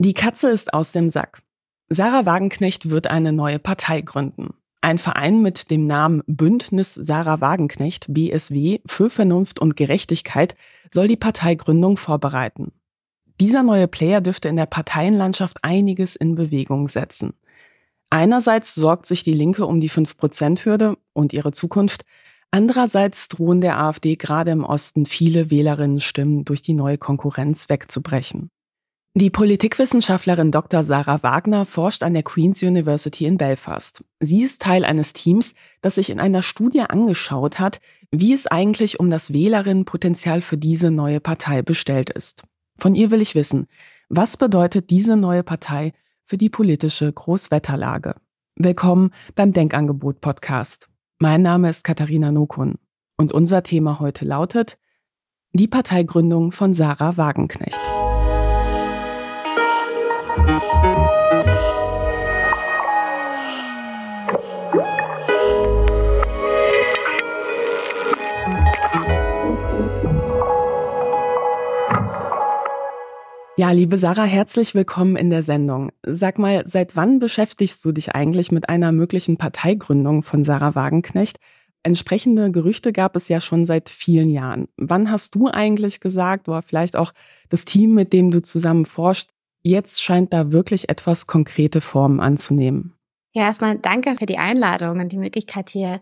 Die Katze ist aus dem Sack. Sarah Wagenknecht wird eine neue Partei gründen. Ein Verein mit dem Namen Bündnis Sarah Wagenknecht BSW für Vernunft und Gerechtigkeit soll die Parteigründung vorbereiten. Dieser neue Player dürfte in der Parteienlandschaft einiges in Bewegung setzen. Einerseits sorgt sich die Linke um die 5-Prozent-Hürde und ihre Zukunft. Andererseits drohen der AfD gerade im Osten viele Wählerinnenstimmen durch die neue Konkurrenz wegzubrechen. Die Politikwissenschaftlerin Dr. Sarah Wagner forscht an der Queen's University in Belfast. Sie ist Teil eines Teams, das sich in einer Studie angeschaut hat, wie es eigentlich um das Wählerinnenpotenzial für diese neue Partei bestellt ist. Von ihr will ich wissen, was bedeutet diese neue Partei für die politische Großwetterlage? Willkommen beim Denkangebot Podcast. Mein Name ist Katharina Nokun und unser Thema heute lautet die Parteigründung von Sarah Wagenknecht. Ja, liebe Sarah, herzlich willkommen in der Sendung. Sag mal, seit wann beschäftigst du dich eigentlich mit einer möglichen Parteigründung von Sarah Wagenknecht? Entsprechende Gerüchte gab es ja schon seit vielen Jahren. Wann hast du eigentlich gesagt, oder vielleicht auch das Team, mit dem du zusammen forscht, jetzt scheint da wirklich etwas konkrete Formen anzunehmen? Ja, erstmal danke für die Einladung und die Möglichkeit, hier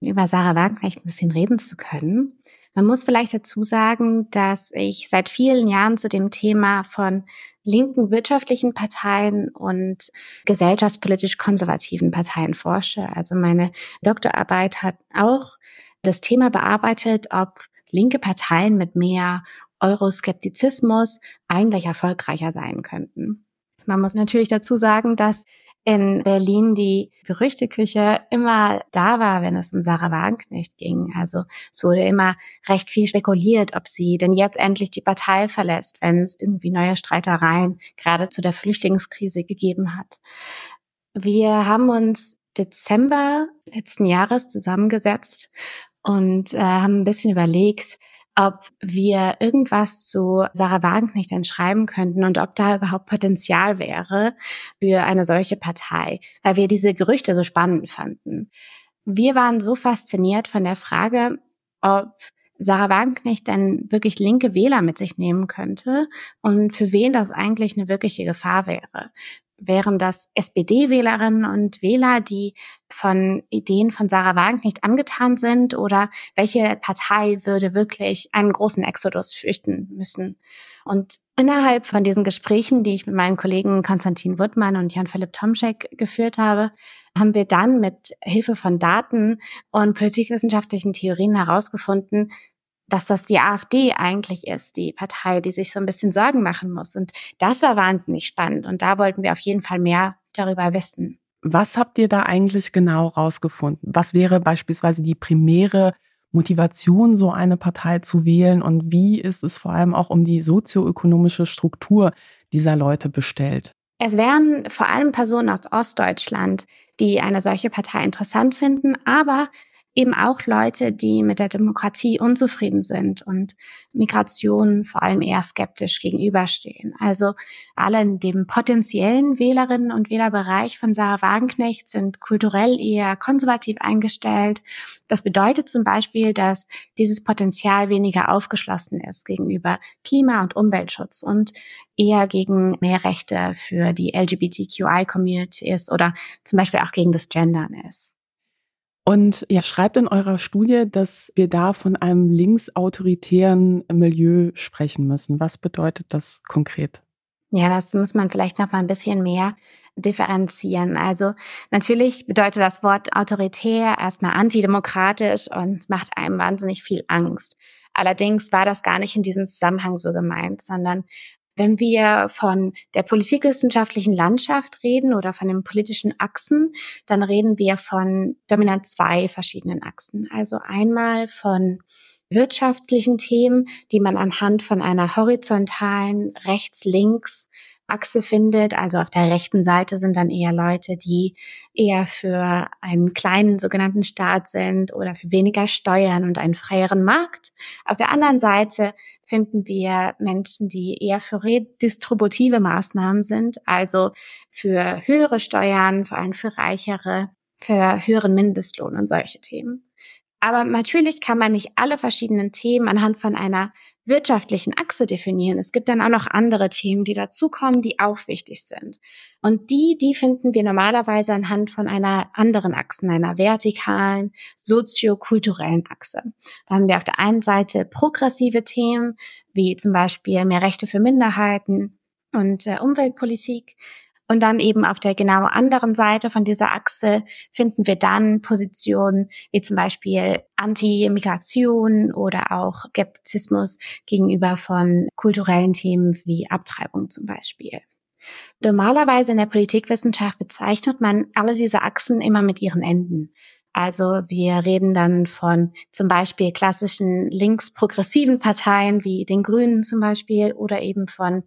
über Sarah Wagenknecht ein bisschen reden zu können. Man muss vielleicht dazu sagen, dass ich seit vielen Jahren zu dem Thema von linken wirtschaftlichen Parteien und gesellschaftspolitisch konservativen Parteien forsche. Also meine Doktorarbeit hat auch das Thema bearbeitet, ob linke Parteien mit mehr Euroskeptizismus eigentlich erfolgreicher sein könnten. Man muss natürlich dazu sagen, dass in Berlin die Gerüchteküche immer da war, wenn es um Sarah Wagenknecht ging. Also es wurde immer recht viel spekuliert, ob sie denn jetzt endlich die Partei verlässt, wenn es irgendwie neue Streitereien gerade zu der Flüchtlingskrise gegeben hat. Wir haben uns Dezember letzten Jahres zusammengesetzt und äh, haben ein bisschen überlegt, ob wir irgendwas zu Sarah Wagenknecht dann schreiben könnten und ob da überhaupt Potenzial wäre für eine solche Partei, weil wir diese Gerüchte so spannend fanden. Wir waren so fasziniert von der Frage, ob Sarah Wagenknecht denn wirklich linke Wähler mit sich nehmen könnte und für wen das eigentlich eine wirkliche Gefahr wäre wären das SPD-Wählerinnen und Wähler, die von Ideen von Sarah Wagenknecht angetan sind? Oder welche Partei würde wirklich einen großen Exodus fürchten müssen? Und innerhalb von diesen Gesprächen, die ich mit meinen Kollegen Konstantin Wuttmann und Jan-Philipp Tomschek geführt habe, haben wir dann mit Hilfe von Daten und politikwissenschaftlichen Theorien herausgefunden, dass das die AfD eigentlich ist, die Partei, die sich so ein bisschen Sorgen machen muss. Und das war wahnsinnig spannend. Und da wollten wir auf jeden Fall mehr darüber wissen. Was habt ihr da eigentlich genau rausgefunden? Was wäre beispielsweise die primäre Motivation, so eine Partei zu wählen? Und wie ist es vor allem auch um die sozioökonomische Struktur dieser Leute bestellt? Es wären vor allem Personen aus Ostdeutschland, die eine solche Partei interessant finden, aber eben auch Leute, die mit der Demokratie unzufrieden sind und Migration vor allem eher skeptisch gegenüberstehen. Also alle in dem potenziellen Wählerinnen und Wählerbereich von Sarah Wagenknecht sind kulturell eher konservativ eingestellt. Das bedeutet zum Beispiel, dass dieses Potenzial weniger aufgeschlossen ist gegenüber Klima- und Umweltschutz und eher gegen mehr Rechte für die LGBTQI-Community ist oder zum Beispiel auch gegen das Gendern ist. Und ihr schreibt in eurer Studie, dass wir da von einem linksautoritären Milieu sprechen müssen. Was bedeutet das konkret? Ja, das muss man vielleicht noch mal ein bisschen mehr differenzieren. Also natürlich bedeutet das Wort autoritär erstmal antidemokratisch und macht einem wahnsinnig viel Angst. Allerdings war das gar nicht in diesem Zusammenhang so gemeint, sondern wenn wir von der politikwissenschaftlichen Landschaft reden oder von den politischen Achsen, dann reden wir von dominant zwei verschiedenen Achsen. Also einmal von wirtschaftlichen Themen, die man anhand von einer horizontalen rechts-links Achse findet. Also auf der rechten Seite sind dann eher Leute, die eher für einen kleinen sogenannten Staat sind oder für weniger Steuern und einen freieren Markt. Auf der anderen Seite finden wir Menschen, die eher für redistributive Maßnahmen sind, also für höhere Steuern, vor allem für Reichere, für höheren Mindestlohn und solche Themen. Aber natürlich kann man nicht alle verschiedenen Themen anhand von einer wirtschaftlichen Achse definieren. Es gibt dann auch noch andere Themen, die dazukommen, die auch wichtig sind. Und die, die finden wir normalerweise anhand von einer anderen Achse, einer vertikalen, soziokulturellen Achse. Da haben wir auf der einen Seite progressive Themen, wie zum Beispiel mehr Rechte für Minderheiten und äh, Umweltpolitik. Und dann eben auf der genau anderen Seite von dieser Achse finden wir dann Positionen wie zum Beispiel Anti-Migration oder auch Skeptizismus gegenüber von kulturellen Themen wie Abtreibung zum Beispiel. Normalerweise in der Politikwissenschaft bezeichnet man alle diese Achsen immer mit ihren Enden. Also wir reden dann von zum Beispiel klassischen links-progressiven Parteien wie den Grünen zum Beispiel oder eben von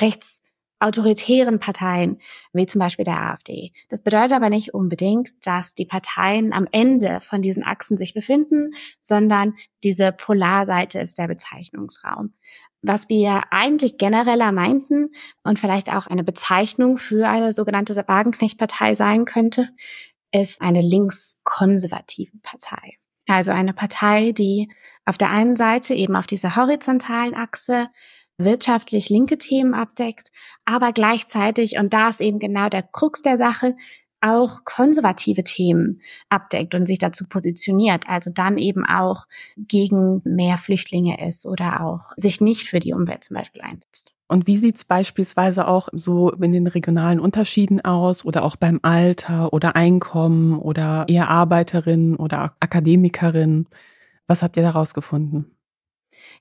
rechts autoritären Parteien, wie zum Beispiel der AfD. Das bedeutet aber nicht unbedingt, dass die Parteien am Ende von diesen Achsen sich befinden, sondern diese Polarseite ist der Bezeichnungsraum. Was wir eigentlich genereller meinten und vielleicht auch eine Bezeichnung für eine sogenannte Wagenknecht-Partei sein könnte, ist eine linkskonservative Partei. Also eine Partei, die auf der einen Seite eben auf dieser horizontalen Achse wirtschaftlich linke Themen abdeckt, aber gleichzeitig, und da ist eben genau der Krux der Sache, auch konservative Themen abdeckt und sich dazu positioniert, also dann eben auch gegen mehr Flüchtlinge ist oder auch sich nicht für die Umwelt zum Beispiel einsetzt. Und wie sieht's beispielsweise auch so in den regionalen Unterschieden aus oder auch beim Alter oder Einkommen oder eher Arbeiterin oder Akademikerin? Was habt ihr daraus gefunden?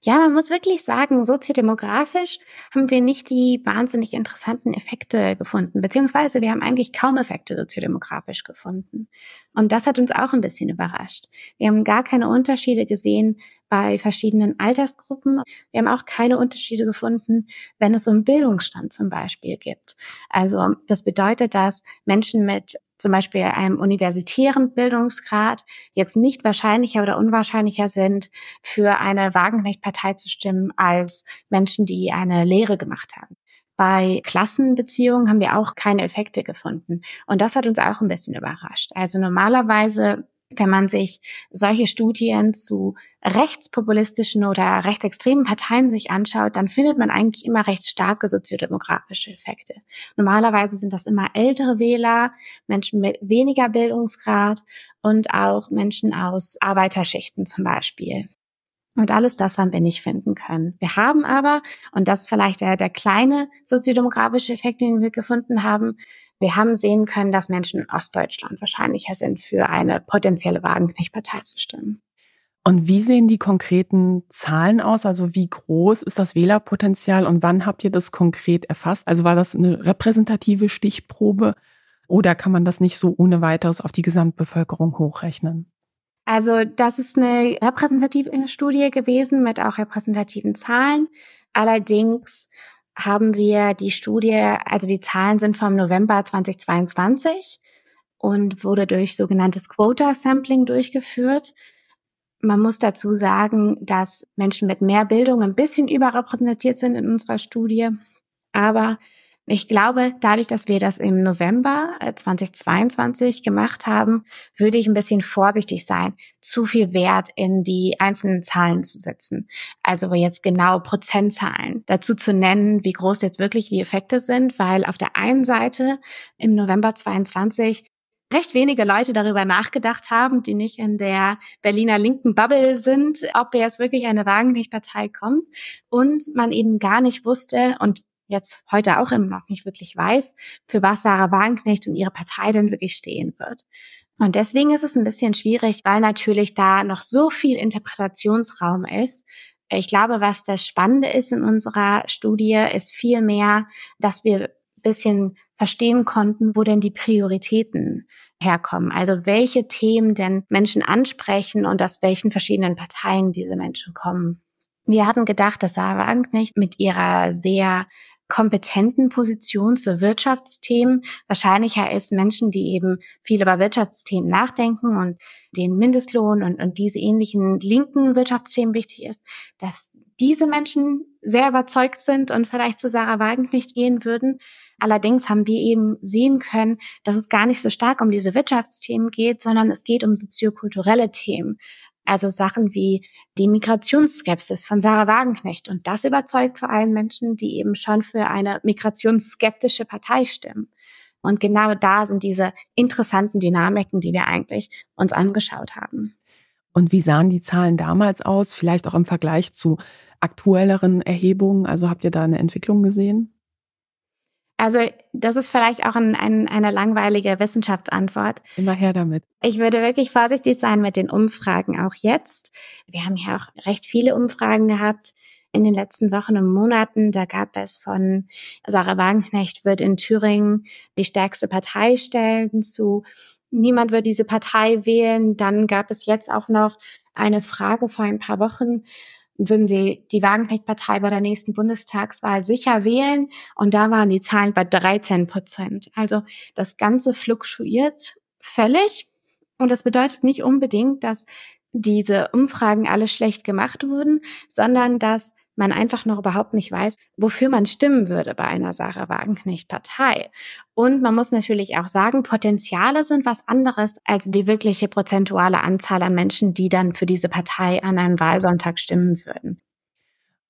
Ja, man muss wirklich sagen, soziodemografisch haben wir nicht die wahnsinnig interessanten Effekte gefunden, beziehungsweise wir haben eigentlich kaum Effekte soziodemografisch gefunden. Und das hat uns auch ein bisschen überrascht. Wir haben gar keine Unterschiede gesehen bei verschiedenen Altersgruppen. Wir haben auch keine Unterschiede gefunden, wenn es um Bildungsstand zum Beispiel gibt. Also das bedeutet, dass Menschen mit zum Beispiel einem universitären Bildungsgrad jetzt nicht wahrscheinlicher oder unwahrscheinlicher sind, für eine Wagenknecht-Partei zu stimmen, als Menschen, die eine Lehre gemacht haben. Bei Klassenbeziehungen haben wir auch keine Effekte gefunden. Und das hat uns auch ein bisschen überrascht. Also normalerweise wenn man sich solche Studien zu rechtspopulistischen oder rechtsextremen Parteien sich anschaut, dann findet man eigentlich immer recht starke soziodemografische Effekte. Normalerweise sind das immer ältere Wähler, Menschen mit weniger Bildungsgrad und auch Menschen aus Arbeiterschichten zum Beispiel. Und alles das haben wir nicht finden können. Wir haben aber, und das ist vielleicht der, der kleine soziodemografische Effekt, den wir gefunden haben, wir haben sehen können, dass Menschen in Ostdeutschland wahrscheinlicher sind, für eine potenzielle Wagenknecht-Partei zu stimmen. Und wie sehen die konkreten Zahlen aus? Also wie groß ist das Wählerpotenzial und wann habt ihr das konkret erfasst? Also war das eine repräsentative Stichprobe oder kann man das nicht so ohne weiteres auf die Gesamtbevölkerung hochrechnen? Also das ist eine repräsentative Studie gewesen mit auch repräsentativen Zahlen. Allerdings haben wir die Studie, also die Zahlen sind vom November 2022 und wurde durch sogenanntes Quota-Sampling durchgeführt. Man muss dazu sagen, dass Menschen mit mehr Bildung ein bisschen überrepräsentiert sind in unserer Studie. Aber ich glaube, dadurch, dass wir das im November 2022 äh, gemacht haben, würde ich ein bisschen vorsichtig sein, zu viel Wert in die einzelnen Zahlen zu setzen. Also jetzt genau Prozentzahlen dazu zu nennen, wie groß jetzt wirklich die Effekte sind, weil auf der einen Seite im November 22 recht wenige Leute darüber nachgedacht haben, die nicht in der Berliner linken Bubble sind, ob jetzt wirklich eine Wagenknecht-Partei kommt und man eben gar nicht wusste und jetzt heute auch immer noch nicht wirklich weiß, für was Sarah Wagenknecht und ihre Partei denn wirklich stehen wird. Und deswegen ist es ein bisschen schwierig, weil natürlich da noch so viel Interpretationsraum ist. Ich glaube, was das Spannende ist in unserer Studie, ist vielmehr, dass wir ein bisschen verstehen konnten, wo denn die Prioritäten herkommen. Also welche Themen denn Menschen ansprechen und aus welchen verschiedenen Parteien diese Menschen kommen. Wir hatten gedacht, dass Sarah Wagenknecht mit ihrer sehr kompetenten Position zu Wirtschaftsthemen wahrscheinlicher ist, Menschen, die eben viel über Wirtschaftsthemen nachdenken und den Mindestlohn und, und diese ähnlichen linken Wirtschaftsthemen wichtig ist, dass diese Menschen sehr überzeugt sind und vielleicht zu Sarah Wagenknecht gehen würden. Allerdings haben wir eben sehen können, dass es gar nicht so stark um diese Wirtschaftsthemen geht, sondern es geht um soziokulturelle Themen. Also Sachen wie die Migrationsskepsis von Sarah Wagenknecht. Und das überzeugt vor allem Menschen, die eben schon für eine migrationsskeptische Partei stimmen. Und genau da sind diese interessanten Dynamiken, die wir eigentlich uns angeschaut haben. Und wie sahen die Zahlen damals aus? Vielleicht auch im Vergleich zu aktuelleren Erhebungen? Also habt ihr da eine Entwicklung gesehen? Also das ist vielleicht auch ein, ein, eine langweilige Wissenschaftsantwort. Immer her damit. Ich würde wirklich vorsichtig sein mit den Umfragen, auch jetzt. Wir haben ja auch recht viele Umfragen gehabt in den letzten Wochen und Monaten. Da gab es von Sarah Wagenknecht wird in Thüringen die stärkste Partei stellen zu niemand wird diese Partei wählen. Dann gab es jetzt auch noch eine Frage vor ein paar Wochen würden Sie die Wagenknecht-Partei bei der nächsten Bundestagswahl sicher wählen? Und da waren die Zahlen bei 13 Prozent. Also das Ganze fluktuiert völlig. Und das bedeutet nicht unbedingt, dass diese Umfragen alle schlecht gemacht wurden, sondern dass man einfach noch überhaupt nicht weiß, wofür man stimmen würde bei einer Sarah Wagenknecht-Partei. Und man muss natürlich auch sagen, Potenziale sind was anderes als die wirkliche prozentuale Anzahl an Menschen, die dann für diese Partei an einem Wahlsonntag stimmen würden.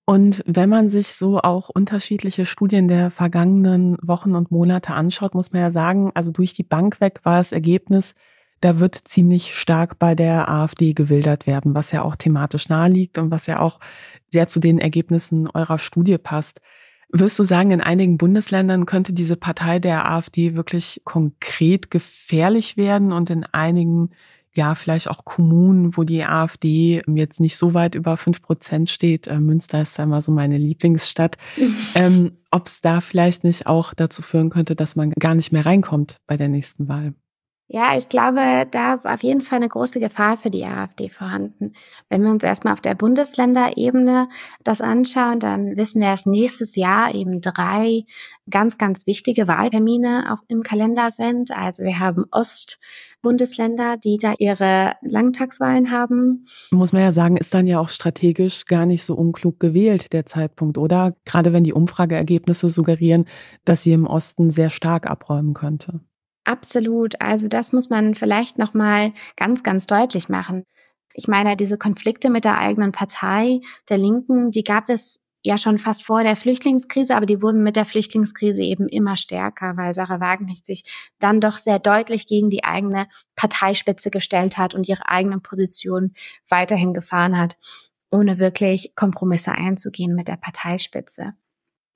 Und wenn man sich so auch unterschiedliche Studien der vergangenen Wochen und Monate anschaut, muss man ja sagen, also durch die Bank weg war das Ergebnis, da wird ziemlich stark bei der AfD gewildert werden, was ja auch thematisch naheliegt und was ja auch sehr zu den Ergebnissen eurer Studie passt. Wirst du sagen, in einigen Bundesländern könnte diese Partei der AfD wirklich konkret gefährlich werden und in einigen, ja, vielleicht auch Kommunen, wo die AfD jetzt nicht so weit über fünf Prozent steht, äh, Münster ist da immer so meine Lieblingsstadt, ähm, ob es da vielleicht nicht auch dazu führen könnte, dass man gar nicht mehr reinkommt bei der nächsten Wahl? Ja, ich glaube, da ist auf jeden Fall eine große Gefahr für die AfD vorhanden. Wenn wir uns erstmal auf der Bundesländerebene das anschauen, dann wissen wir, dass nächstes Jahr eben drei ganz, ganz wichtige Wahltermine auch im Kalender sind. Also wir haben Ostbundesländer, die da ihre Langtagswahlen haben. Muss man ja sagen, ist dann ja auch strategisch gar nicht so unklug gewählt, der Zeitpunkt, oder? Gerade wenn die Umfrageergebnisse suggerieren, dass sie im Osten sehr stark abräumen könnte. Absolut. Also das muss man vielleicht noch mal ganz, ganz deutlich machen. Ich meine, diese Konflikte mit der eigenen Partei, der Linken, die gab es ja schon fast vor der Flüchtlingskrise, aber die wurden mit der Flüchtlingskrise eben immer stärker, weil Sarah Wagenknecht sich dann doch sehr deutlich gegen die eigene Parteispitze gestellt hat und ihre eigene Position weiterhin gefahren hat, ohne wirklich Kompromisse einzugehen mit der Parteispitze.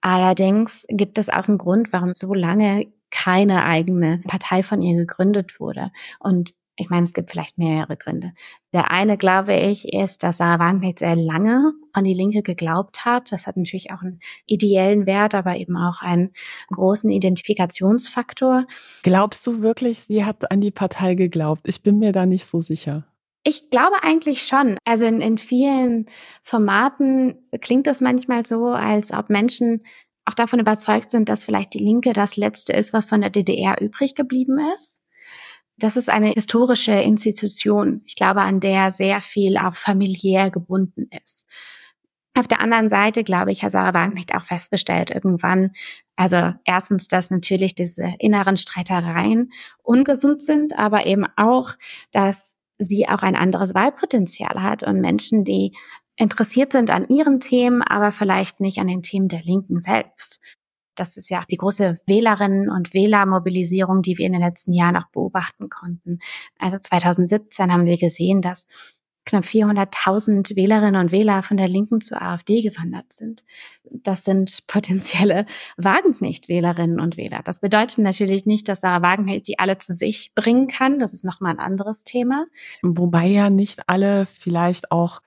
Allerdings gibt es auch einen Grund, warum so lange keine eigene Partei von ihr gegründet wurde. Und ich meine, es gibt vielleicht mehrere Gründe. Der eine, glaube ich, ist, dass Sarah Wagenknecht sehr lange an die Linke geglaubt hat. Das hat natürlich auch einen ideellen Wert, aber eben auch einen großen Identifikationsfaktor. Glaubst du wirklich, sie hat an die Partei geglaubt? Ich bin mir da nicht so sicher. Ich glaube eigentlich schon. Also in, in vielen Formaten klingt es manchmal so, als ob Menschen auch davon überzeugt sind, dass vielleicht die Linke das Letzte ist, was von der DDR übrig geblieben ist. Das ist eine historische Institution, ich glaube, an der sehr viel auch familiär gebunden ist. Auf der anderen Seite, glaube ich, hat Sarah Wagenknecht auch festgestellt irgendwann, also erstens, dass natürlich diese inneren Streitereien ungesund sind, aber eben auch, dass sie auch ein anderes Wahlpotenzial hat und Menschen, die interessiert sind an ihren Themen, aber vielleicht nicht an den Themen der Linken selbst. Das ist ja die große Wählerinnen- und Wählermobilisierung, die wir in den letzten Jahren auch beobachten konnten. Also 2017 haben wir gesehen, dass knapp 400.000 Wählerinnen und Wähler von der Linken zur AfD gewandert sind. Das sind potenzielle Wagenknecht-Wählerinnen und Wähler. Das bedeutet natürlich nicht, dass Sarah Wagenknecht die alle zu sich bringen kann. Das ist nochmal ein anderes Thema. Wobei ja nicht alle vielleicht auch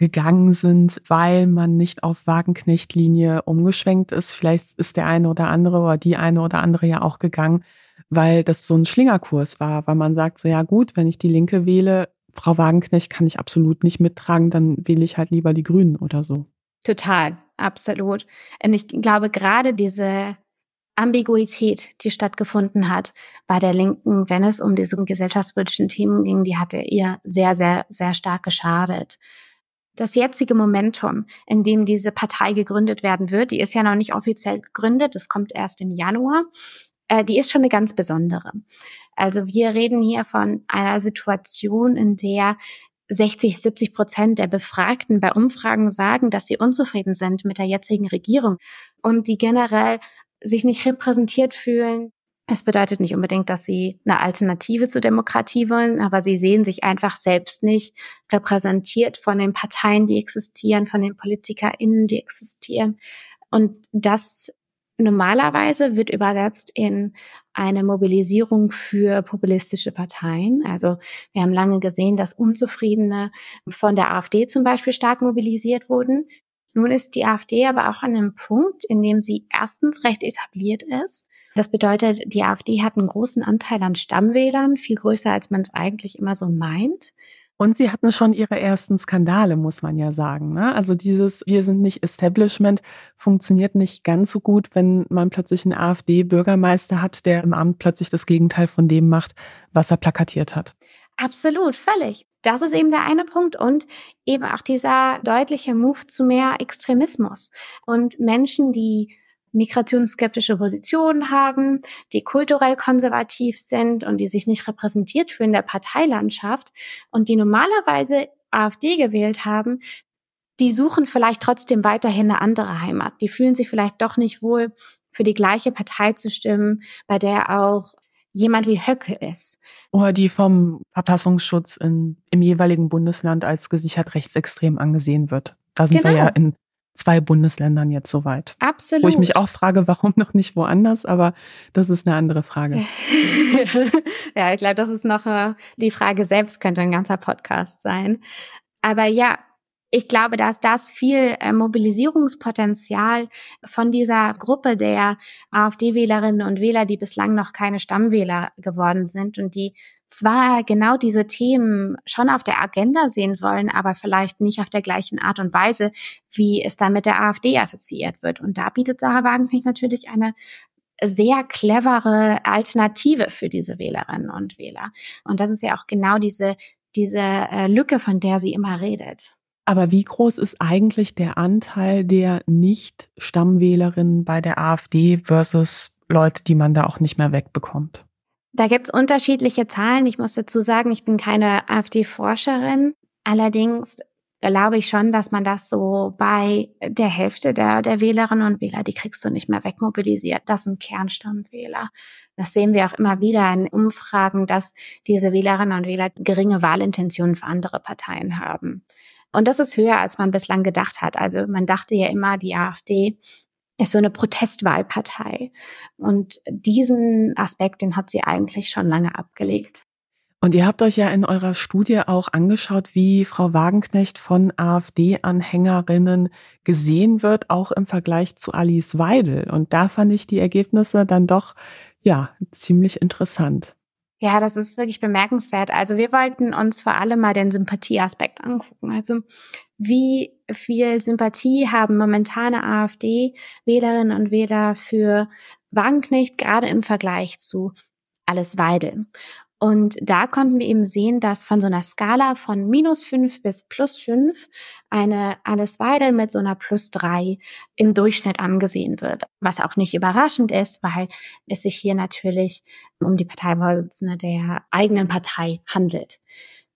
gegangen sind, weil man nicht auf Wagenknecht-Linie umgeschwenkt ist. Vielleicht ist der eine oder andere oder die eine oder andere ja auch gegangen, weil das so ein Schlingerkurs war, weil man sagt so, ja gut, wenn ich die Linke wähle, Frau Wagenknecht kann ich absolut nicht mittragen, dann wähle ich halt lieber die Grünen oder so. Total. absolut. Und ich glaube, gerade diese Ambiguität, die stattgefunden hat bei der Linken, wenn es um diese gesellschaftspolitischen Themen ging, die hatte ihr sehr, sehr, sehr stark geschadet. Das jetzige Momentum, in dem diese Partei gegründet werden wird, die ist ja noch nicht offiziell gegründet, das kommt erst im Januar, äh, die ist schon eine ganz besondere. Also wir reden hier von einer Situation, in der 60, 70 Prozent der Befragten bei Umfragen sagen, dass sie unzufrieden sind mit der jetzigen Regierung und die generell sich nicht repräsentiert fühlen. Es bedeutet nicht unbedingt, dass sie eine Alternative zur Demokratie wollen, aber sie sehen sich einfach selbst nicht repräsentiert von den Parteien, die existieren, von den PolitikerInnen, die existieren. Und das normalerweise wird übersetzt in eine Mobilisierung für populistische Parteien. Also wir haben lange gesehen, dass Unzufriedene von der AfD zum Beispiel stark mobilisiert wurden. Nun ist die AfD aber auch an einem Punkt, in dem sie erstens recht etabliert ist. Das bedeutet, die AfD hat einen großen Anteil an Stammwählern, viel größer, als man es eigentlich immer so meint. Und sie hatten schon ihre ersten Skandale, muss man ja sagen. Ne? Also dieses Wir sind nicht Establishment funktioniert nicht ganz so gut, wenn man plötzlich einen AfD-Bürgermeister hat, der im Amt plötzlich das Gegenteil von dem macht, was er plakatiert hat. Absolut, völlig. Das ist eben der eine Punkt und eben auch dieser deutliche Move zu mehr Extremismus und Menschen, die migrationsskeptische Positionen haben, die kulturell konservativ sind und die sich nicht repräsentiert fühlen in der Parteilandschaft und die normalerweise AfD gewählt haben, die suchen vielleicht trotzdem weiterhin eine andere Heimat. Die fühlen sich vielleicht doch nicht wohl, für die gleiche Partei zu stimmen, bei der auch jemand wie Höcke ist. Oder die vom Verfassungsschutz in, im jeweiligen Bundesland als gesichert rechtsextrem angesehen wird. Da sind genau. wir ja in zwei Bundesländern jetzt soweit. Absolut. Wo ich mich auch frage, warum noch nicht woanders, aber das ist eine andere Frage. ja, ich glaube, das ist noch äh, die Frage selbst, könnte ein ganzer Podcast sein. Aber ja, ich glaube, dass das viel äh, Mobilisierungspotenzial von dieser Gruppe der AfD-Wählerinnen und Wähler, die bislang noch keine Stammwähler geworden sind und die zwar genau diese Themen schon auf der Agenda sehen wollen, aber vielleicht nicht auf der gleichen Art und Weise, wie es dann mit der AfD assoziiert wird. Und da bietet Sarah Wagenknecht natürlich eine sehr clevere Alternative für diese Wählerinnen und Wähler. Und das ist ja auch genau diese, diese äh, Lücke, von der sie immer redet. Aber wie groß ist eigentlich der Anteil der Nicht-Stammwählerinnen bei der AfD versus Leute, die man da auch nicht mehr wegbekommt? Da gibt's unterschiedliche Zahlen. Ich muss dazu sagen, ich bin keine AfD-Forscherin. Allerdings glaube ich schon, dass man das so bei der Hälfte der, der Wählerinnen und Wähler, die kriegst du nicht mehr wegmobilisiert. Das sind Kernstammwähler. Das sehen wir auch immer wieder in Umfragen, dass diese Wählerinnen und Wähler geringe Wahlintentionen für andere Parteien haben. Und das ist höher, als man bislang gedacht hat. Also man dachte ja immer, die AfD ist so eine Protestwahlpartei. Und diesen Aspekt, den hat sie eigentlich schon lange abgelegt. Und ihr habt euch ja in eurer Studie auch angeschaut, wie Frau Wagenknecht von AfD-Anhängerinnen gesehen wird, auch im Vergleich zu Alice Weidel. Und da fand ich die Ergebnisse dann doch, ja, ziemlich interessant. Ja, das ist wirklich bemerkenswert. Also wir wollten uns vor allem mal den Sympathieaspekt angucken. Also wie viel Sympathie haben momentane AfD-Wählerinnen und Wähler für Wagenknecht, gerade im Vergleich zu Alice Weidel. Und da konnten wir eben sehen, dass von so einer Skala von minus fünf bis plus fünf eine Alice Weidel mit so einer plus drei im Durchschnitt angesehen wird. Was auch nicht überraschend ist, weil es sich hier natürlich um die Parteivorsitzende der eigenen Partei handelt.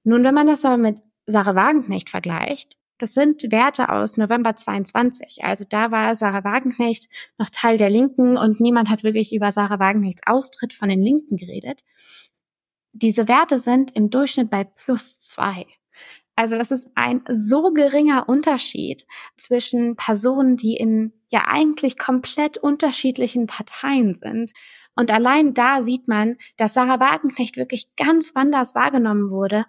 Nun, wenn man das aber mit Sarah Wagenknecht vergleicht, das sind Werte aus November 22. Also da war Sarah Wagenknecht noch Teil der Linken und niemand hat wirklich über Sarah Wagenknechts Austritt von den Linken geredet diese Werte sind im Durchschnitt bei plus zwei. Also das ist ein so geringer Unterschied zwischen Personen, die in ja eigentlich komplett unterschiedlichen Parteien sind. Und allein da sieht man, dass Sarah Wagenknecht wirklich ganz anders wahrgenommen wurde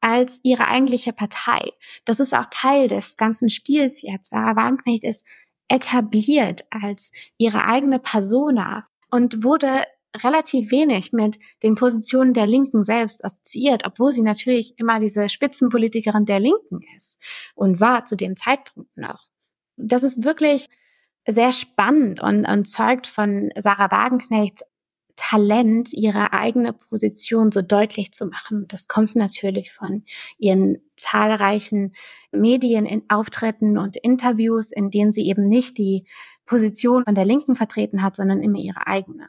als ihre eigentliche Partei. Das ist auch Teil des ganzen Spiels jetzt. Sarah Wagenknecht ist etabliert als ihre eigene Persona und wurde relativ wenig mit den Positionen der Linken selbst assoziiert, obwohl sie natürlich immer diese Spitzenpolitikerin der Linken ist und war zu dem Zeitpunkt noch. Das ist wirklich sehr spannend und, und zeugt von Sarah Wagenknechts Talent, ihre eigene Position so deutlich zu machen. Das kommt natürlich von ihren zahlreichen Medienauftritten und Interviews, in denen sie eben nicht die Position von der Linken vertreten hat, sondern immer ihre eigene.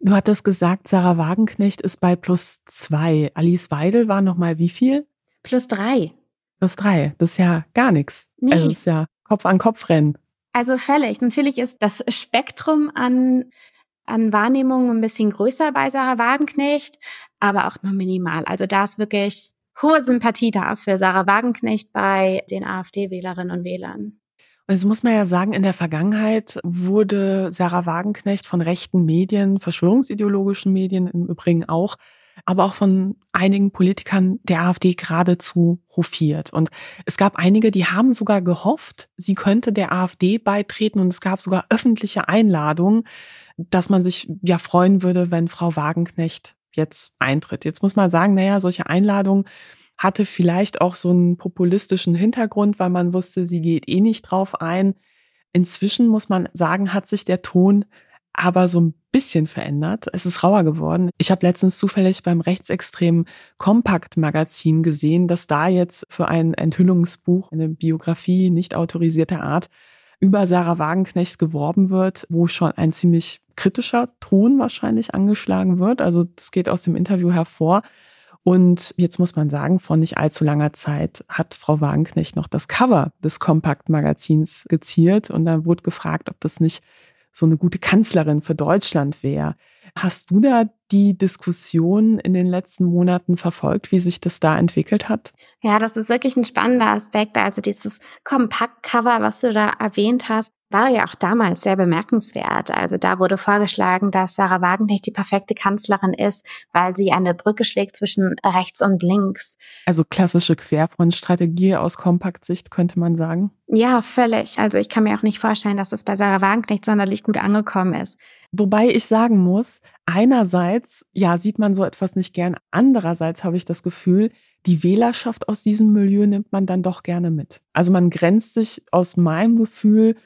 Du hattest gesagt, Sarah Wagenknecht ist bei plus zwei. Alice Weidel war noch mal wie viel? Plus drei. Plus drei. Das ist ja gar nichts. Nee. Also das ist ja Kopf an Kopf rennen. Also völlig. Natürlich ist das Spektrum an, an Wahrnehmungen ein bisschen größer bei Sarah Wagenknecht, aber auch nur minimal. Also da ist wirklich hohe Sympathie da für Sarah Wagenknecht bei den AfD-Wählerinnen und Wählern. Und jetzt muss man ja sagen, in der Vergangenheit wurde Sarah Wagenknecht von rechten Medien, verschwörungsideologischen Medien im Übrigen auch, aber auch von einigen Politikern der AfD geradezu hofiert. Und es gab einige, die haben sogar gehofft, sie könnte der AfD beitreten. Und es gab sogar öffentliche Einladungen, dass man sich ja freuen würde, wenn Frau Wagenknecht jetzt eintritt. Jetzt muss man sagen, naja, solche Einladungen hatte vielleicht auch so einen populistischen Hintergrund, weil man wusste, sie geht eh nicht drauf ein. Inzwischen muss man sagen, hat sich der Ton aber so ein bisschen verändert. Es ist rauer geworden. Ich habe letztens zufällig beim rechtsextremen Kompakt-Magazin gesehen, dass da jetzt für ein Enthüllungsbuch, eine Biografie nicht autorisierter Art, über Sarah Wagenknecht geworben wird, wo schon ein ziemlich kritischer Ton wahrscheinlich angeschlagen wird. Also das geht aus dem Interview hervor. Und jetzt muss man sagen, vor nicht allzu langer Zeit hat Frau Wagenknecht noch das Cover des Kompakt-Magazins geziert und dann wurde gefragt, ob das nicht so eine gute Kanzlerin für Deutschland wäre. Hast du da die Diskussion in den letzten Monaten verfolgt, wie sich das da entwickelt hat? Ja, das ist wirklich ein spannender Aspekt. Also dieses Kompaktcover, was du da erwähnt hast, war ja auch damals sehr bemerkenswert. Also da wurde vorgeschlagen, dass Sarah Wagenknecht die perfekte Kanzlerin ist, weil sie eine Brücke schlägt zwischen rechts und links. Also klassische Querfrontstrategie aus Kompaktsicht, könnte man sagen. Ja, völlig. Also ich kann mir auch nicht vorstellen, dass es bei Sarah Wagenknecht sonderlich gut angekommen ist. Wobei ich sagen muss, einerseits, ja, sieht man so etwas nicht gern. Andererseits habe ich das Gefühl, die Wählerschaft aus diesem Milieu nimmt man dann doch gerne mit. Also man grenzt sich aus meinem Gefühl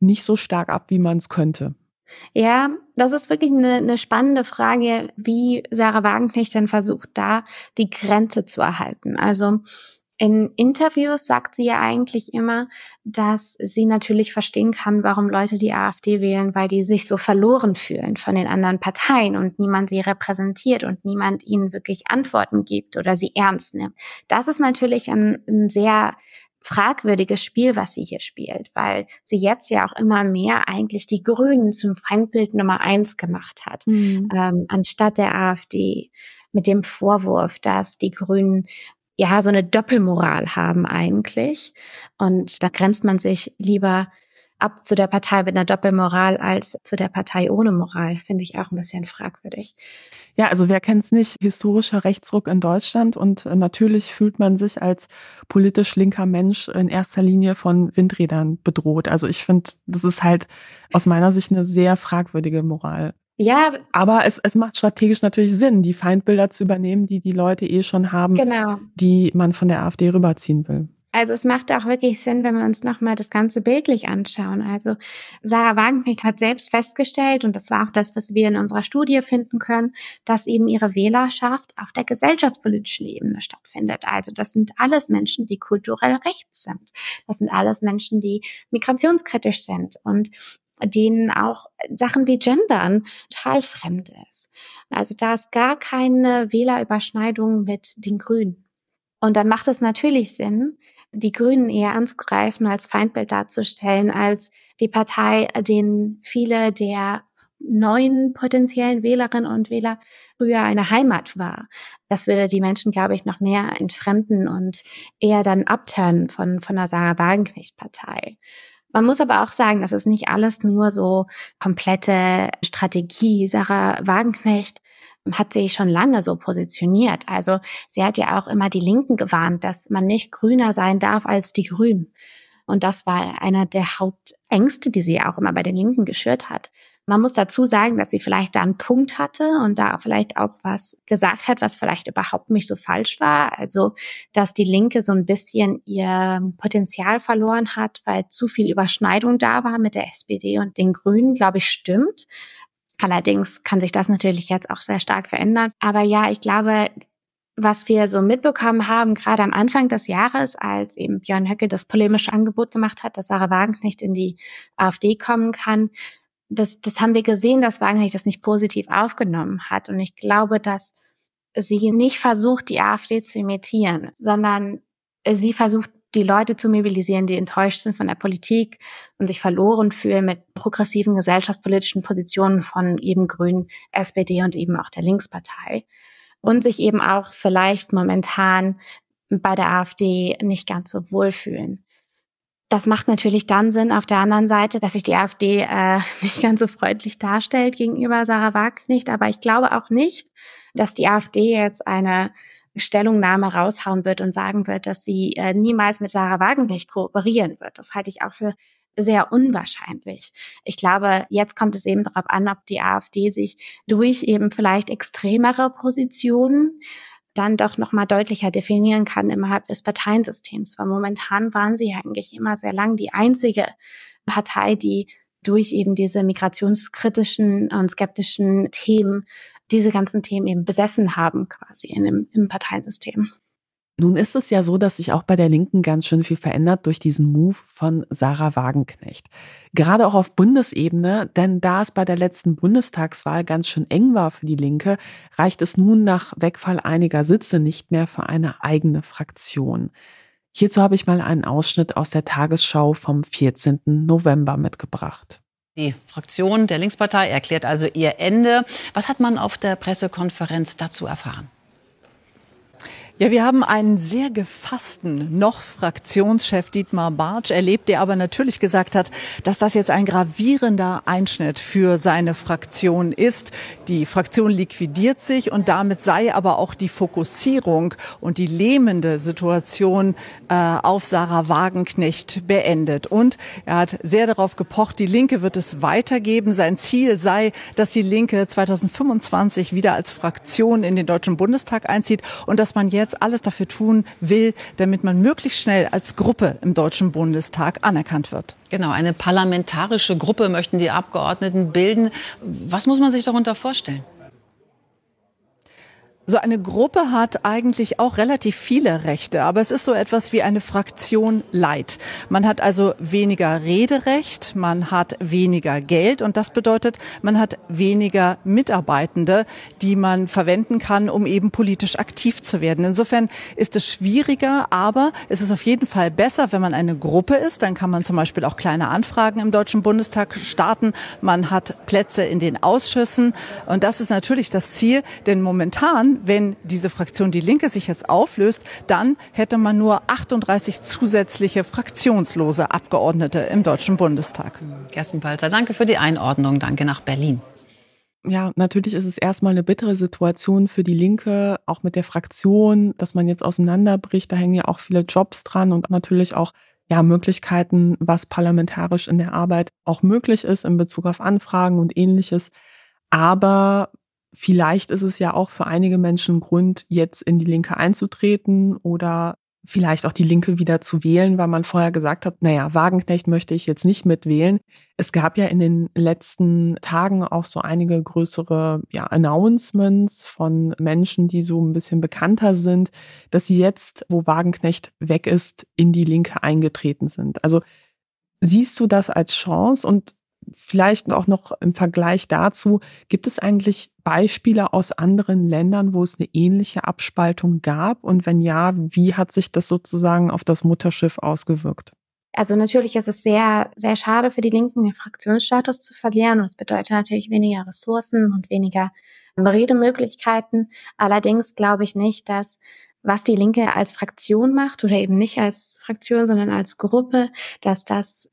nicht so stark ab, wie man es könnte. Ja, das ist wirklich eine, eine spannende Frage, wie Sarah Wagenknecht denn versucht, da die Grenze zu erhalten. Also in Interviews sagt sie ja eigentlich immer, dass sie natürlich verstehen kann, warum Leute die AfD wählen, weil die sich so verloren fühlen von den anderen Parteien und niemand sie repräsentiert und niemand ihnen wirklich Antworten gibt oder sie ernst nimmt. Das ist natürlich ein, ein sehr fragwürdiges Spiel, was sie hier spielt, weil sie jetzt ja auch immer mehr eigentlich die Grünen zum Feindbild Nummer eins gemacht hat, mhm. ähm, anstatt der AfD mit dem Vorwurf, dass die Grünen ja so eine Doppelmoral haben eigentlich. Und da grenzt man sich lieber ab zu der Partei mit einer Doppelmoral als zu der Partei ohne Moral, finde ich auch ein bisschen fragwürdig. Ja, also wer kennt es nicht? Historischer Rechtsruck in Deutschland und natürlich fühlt man sich als politisch linker Mensch in erster Linie von Windrädern bedroht. Also ich finde, das ist halt aus meiner Sicht eine sehr fragwürdige Moral. Ja. Aber es, es macht strategisch natürlich Sinn, die Feindbilder zu übernehmen, die die Leute eh schon haben, genau. die man von der AfD rüberziehen will. Also es macht auch wirklich Sinn, wenn wir uns nochmal das Ganze bildlich anschauen. Also Sarah Wagenknecht hat selbst festgestellt, und das war auch das, was wir in unserer Studie finden können, dass eben ihre Wählerschaft auf der gesellschaftspolitischen Ebene stattfindet. Also das sind alles Menschen, die kulturell rechts sind. Das sind alles Menschen, die migrationskritisch sind. Und denen auch Sachen wie Gendern total fremd ist. Also da ist gar keine Wählerüberschneidung mit den Grünen. Und dann macht es natürlich Sinn, die Grünen eher anzugreifen, als Feindbild darzustellen, als die Partei, denen viele der neuen potenziellen Wählerinnen und Wähler früher eine Heimat war. Das würde die Menschen, glaube ich, noch mehr entfremden und eher dann abturnen von, von der Sarah Wagenknecht-Partei. Man muss aber auch sagen, das ist nicht alles nur so komplette Strategie. Sarah Wagenknecht hat sich schon lange so positioniert. Also sie hat ja auch immer die Linken gewarnt, dass man nicht grüner sein darf als die Grünen. Und das war einer der Hauptängste, die sie auch immer bei den Linken geschürt hat. Man muss dazu sagen, dass sie vielleicht da einen Punkt hatte und da vielleicht auch was gesagt hat, was vielleicht überhaupt nicht so falsch war. Also, dass die Linke so ein bisschen ihr Potenzial verloren hat, weil zu viel Überschneidung da war mit der SPD und den Grünen, glaube ich, stimmt. Allerdings kann sich das natürlich jetzt auch sehr stark verändern. Aber ja, ich glaube, was wir so mitbekommen haben, gerade am Anfang des Jahres, als eben Björn Höcke das polemische Angebot gemacht hat, dass Sarah Wagenknecht in die AfD kommen kann, das, das haben wir gesehen, dass Wagenknecht das nicht positiv aufgenommen hat. Und ich glaube, dass sie nicht versucht, die AfD zu imitieren, sondern sie versucht, die Leute zu mobilisieren, die enttäuscht sind von der Politik und sich verloren fühlen mit progressiven gesellschaftspolitischen Positionen von eben Grünen, SPD und eben auch der Linkspartei. Und sich eben auch vielleicht momentan bei der AfD nicht ganz so wohlfühlen. Das macht natürlich dann Sinn auf der anderen Seite, dass sich die AfD äh, nicht ganz so freundlich darstellt gegenüber Sarah Wagenknecht. Aber ich glaube auch nicht, dass die AfD jetzt eine Stellungnahme raushauen wird und sagen wird, dass sie äh, niemals mit Sarah Wagenknecht kooperieren wird. Das halte ich auch für sehr unwahrscheinlich. Ich glaube, jetzt kommt es eben darauf an, ob die AfD sich durch eben vielleicht extremere Positionen dann doch noch mal deutlicher definieren kann innerhalb des Parteiensystems. Weil momentan waren sie eigentlich immer sehr lang die einzige Partei, die durch eben diese migrationskritischen und skeptischen Themen diese ganzen Themen eben besessen haben quasi in dem, im Parteiensystem. Nun ist es ja so, dass sich auch bei der Linken ganz schön viel verändert durch diesen Move von Sarah Wagenknecht. Gerade auch auf Bundesebene, denn da es bei der letzten Bundestagswahl ganz schön eng war für die Linke, reicht es nun nach Wegfall einiger Sitze nicht mehr für eine eigene Fraktion. Hierzu habe ich mal einen Ausschnitt aus der Tagesschau vom 14. November mitgebracht. Die Fraktion der Linkspartei erklärt also ihr Ende. Was hat man auf der Pressekonferenz dazu erfahren? Ja, wir haben einen sehr gefassten noch Fraktionschef Dietmar Bartsch erlebt, der aber natürlich gesagt hat, dass das jetzt ein gravierender Einschnitt für seine Fraktion ist. Die Fraktion liquidiert sich und damit sei aber auch die Fokussierung und die lähmende Situation äh, auf Sarah Wagenknecht beendet. Und er hat sehr darauf gepocht, die Linke wird es weitergeben. Sein Ziel sei, dass die Linke 2025 wieder als Fraktion in den Deutschen Bundestag einzieht und dass man jetzt jetzt alles dafür tun will, damit man möglichst schnell als Gruppe im Deutschen Bundestag anerkannt wird. Genau, eine parlamentarische Gruppe möchten die Abgeordneten bilden. Was muss man sich darunter vorstellen? So eine Gruppe hat eigentlich auch relativ viele Rechte, aber es ist so etwas wie eine Fraktion Light. Man hat also weniger Rederecht, man hat weniger Geld und das bedeutet, man hat weniger Mitarbeitende, die man verwenden kann, um eben politisch aktiv zu werden. Insofern ist es schwieriger, aber es ist auf jeden Fall besser, wenn man eine Gruppe ist. Dann kann man zum Beispiel auch kleine Anfragen im Deutschen Bundestag starten. Man hat Plätze in den Ausschüssen und das ist natürlich das Ziel, denn momentan wenn diese Fraktion Die Linke sich jetzt auflöst, dann hätte man nur 38 zusätzliche fraktionslose Abgeordnete im Deutschen Bundestag. Kerstin Palzer, danke für die Einordnung. Danke nach Berlin. Ja, natürlich ist es erstmal eine bittere Situation für die Linke, auch mit der Fraktion, dass man jetzt auseinanderbricht. Da hängen ja auch viele Jobs dran und natürlich auch ja, Möglichkeiten, was parlamentarisch in der Arbeit auch möglich ist in Bezug auf Anfragen und ähnliches. Aber Vielleicht ist es ja auch für einige Menschen Grund, jetzt in die Linke einzutreten oder vielleicht auch die Linke wieder zu wählen, weil man vorher gesagt hat, naja, Wagenknecht möchte ich jetzt nicht mitwählen. Es gab ja in den letzten Tagen auch so einige größere ja, Announcements von Menschen, die so ein bisschen bekannter sind, dass sie jetzt, wo Wagenknecht weg ist, in die Linke eingetreten sind. Also siehst du das als Chance und Vielleicht auch noch im Vergleich dazu, gibt es eigentlich Beispiele aus anderen Ländern, wo es eine ähnliche Abspaltung gab? Und wenn ja, wie hat sich das sozusagen auf das Mutterschiff ausgewirkt? Also natürlich ist es sehr, sehr schade für die Linken, den Fraktionsstatus zu verlieren. Und es bedeutet natürlich weniger Ressourcen und weniger Redemöglichkeiten. Allerdings glaube ich nicht, dass was die Linke als Fraktion macht oder eben nicht als Fraktion, sondern als Gruppe, dass das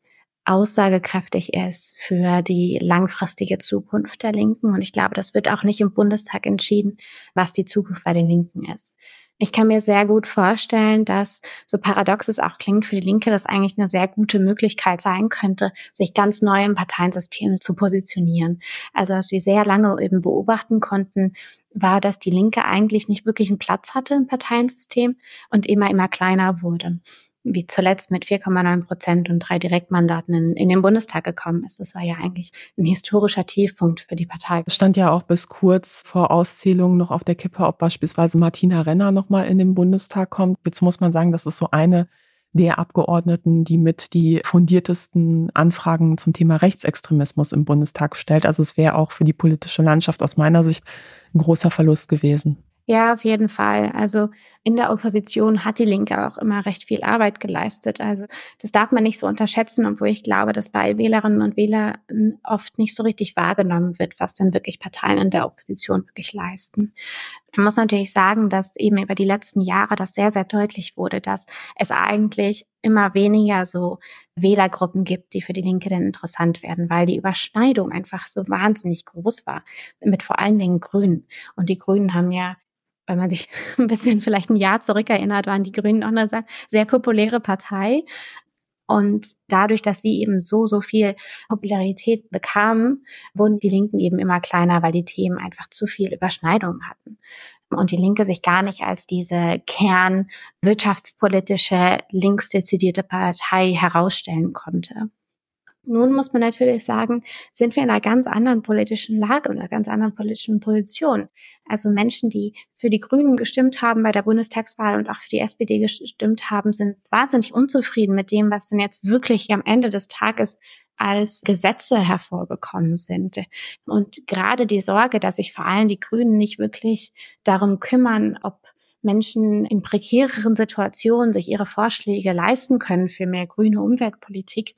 aussagekräftig ist für die langfristige Zukunft der Linken. Und ich glaube, das wird auch nicht im Bundestag entschieden, was die Zukunft bei den Linken ist. Ich kann mir sehr gut vorstellen, dass, so paradox es auch klingt, für die Linke das eigentlich eine sehr gute Möglichkeit sein könnte, sich ganz neu im Parteiensystem zu positionieren. Also was wir sehr lange eben beobachten konnten, war, dass die Linke eigentlich nicht wirklich einen Platz hatte im Parteiensystem und immer, immer kleiner wurde wie zuletzt mit 4,9 Prozent und drei Direktmandaten in, in den Bundestag gekommen ist. Das war ja eigentlich ein historischer Tiefpunkt für die Partei. Es stand ja auch bis kurz vor Auszählung noch auf der Kippe, ob beispielsweise Martina Renner nochmal in den Bundestag kommt. Jetzt muss man sagen, das ist so eine der Abgeordneten, die mit die fundiertesten Anfragen zum Thema Rechtsextremismus im Bundestag stellt. Also es wäre auch für die politische Landschaft aus meiner Sicht ein großer Verlust gewesen. Ja, auf jeden Fall. Also in der Opposition hat die Linke auch immer recht viel Arbeit geleistet. Also das darf man nicht so unterschätzen, obwohl ich glaube, dass bei Wählerinnen und Wählern oft nicht so richtig wahrgenommen wird, was denn wirklich Parteien in der Opposition wirklich leisten. Man muss natürlich sagen, dass eben über die letzten Jahre das sehr, sehr deutlich wurde, dass es eigentlich immer weniger so Wählergruppen gibt, die für die Linke denn interessant werden, weil die Überschneidung einfach so wahnsinnig groß war mit vor allen Dingen Grünen. Und die Grünen haben ja wenn man sich ein bisschen vielleicht ein Jahr zurückerinnert, waren die Grünen auch eine sehr populäre Partei. Und dadurch, dass sie eben so, so viel Popularität bekamen, wurden die Linken eben immer kleiner, weil die Themen einfach zu viel Überschneidungen hatten. Und die Linke sich gar nicht als diese kernwirtschaftspolitische, linksdezidierte Partei herausstellen konnte. Nun muss man natürlich sagen, sind wir in einer ganz anderen politischen Lage und einer ganz anderen politischen Position. Also Menschen, die für die Grünen gestimmt haben bei der Bundestagswahl und auch für die SPD gestimmt haben, sind wahnsinnig unzufrieden mit dem, was denn jetzt wirklich am Ende des Tages als Gesetze hervorgekommen sind. Und gerade die Sorge, dass sich vor allem die Grünen nicht wirklich darum kümmern, ob Menschen in prekäreren Situationen sich ihre Vorschläge leisten können für mehr grüne Umweltpolitik,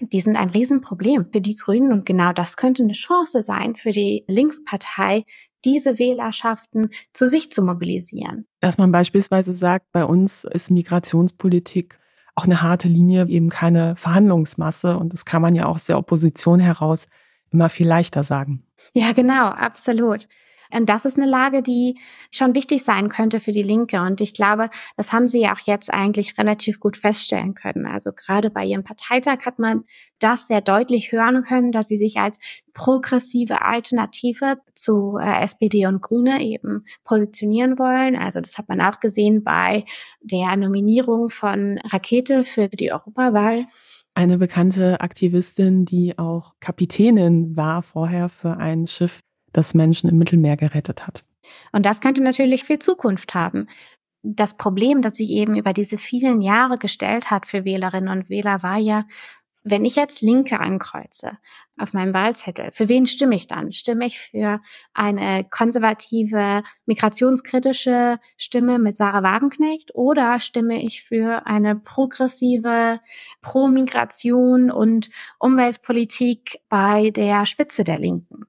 die sind ein Riesenproblem für die Grünen und genau das könnte eine Chance sein für die Linkspartei, diese Wählerschaften zu sich zu mobilisieren. Dass man beispielsweise sagt, bei uns ist Migrationspolitik auch eine harte Linie, eben keine Verhandlungsmasse und das kann man ja auch aus der Opposition heraus immer viel leichter sagen. Ja, genau, absolut. Und das ist eine Lage, die schon wichtig sein könnte für die Linke. Und ich glaube, das haben sie ja auch jetzt eigentlich relativ gut feststellen können. Also gerade bei ihrem Parteitag hat man das sehr deutlich hören können, dass sie sich als progressive Alternative zu äh, SPD und Grüne eben positionieren wollen. Also das hat man auch gesehen bei der Nominierung von Rakete für die Europawahl eine bekannte Aktivistin, die auch Kapitänin war vorher für ein Schiff das Menschen im Mittelmeer gerettet hat. Und das könnte natürlich viel Zukunft haben. Das Problem, das sich eben über diese vielen Jahre gestellt hat für Wählerinnen und Wähler, war ja, wenn ich jetzt Linke ankreuze auf meinem Wahlzettel, für wen stimme ich dann? Stimme ich für eine konservative, migrationskritische Stimme mit Sarah Wagenknecht oder stimme ich für eine progressive Pro-Migration und Umweltpolitik bei der Spitze der Linken?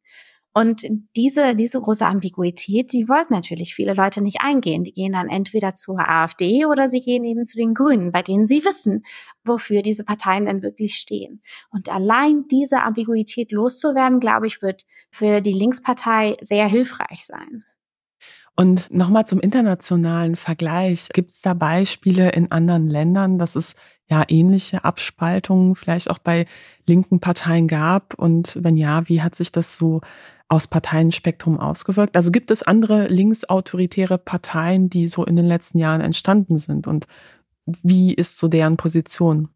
Und diese, diese große Ambiguität, die wollten natürlich viele Leute nicht eingehen. Die gehen dann entweder zur AfD oder sie gehen eben zu den Grünen, bei denen sie wissen, wofür diese Parteien denn wirklich stehen. Und allein diese Ambiguität loszuwerden, glaube ich, wird für die Linkspartei sehr hilfreich sein. Und nochmal zum internationalen Vergleich. Gibt es da Beispiele in anderen Ländern, dass es ja ähnliche Abspaltungen vielleicht auch bei linken Parteien gab? Und wenn ja, wie hat sich das so aus Parteienspektrum ausgewirkt? Also gibt es andere linksautoritäre Parteien, die so in den letzten Jahren entstanden sind? Und wie ist so deren Position?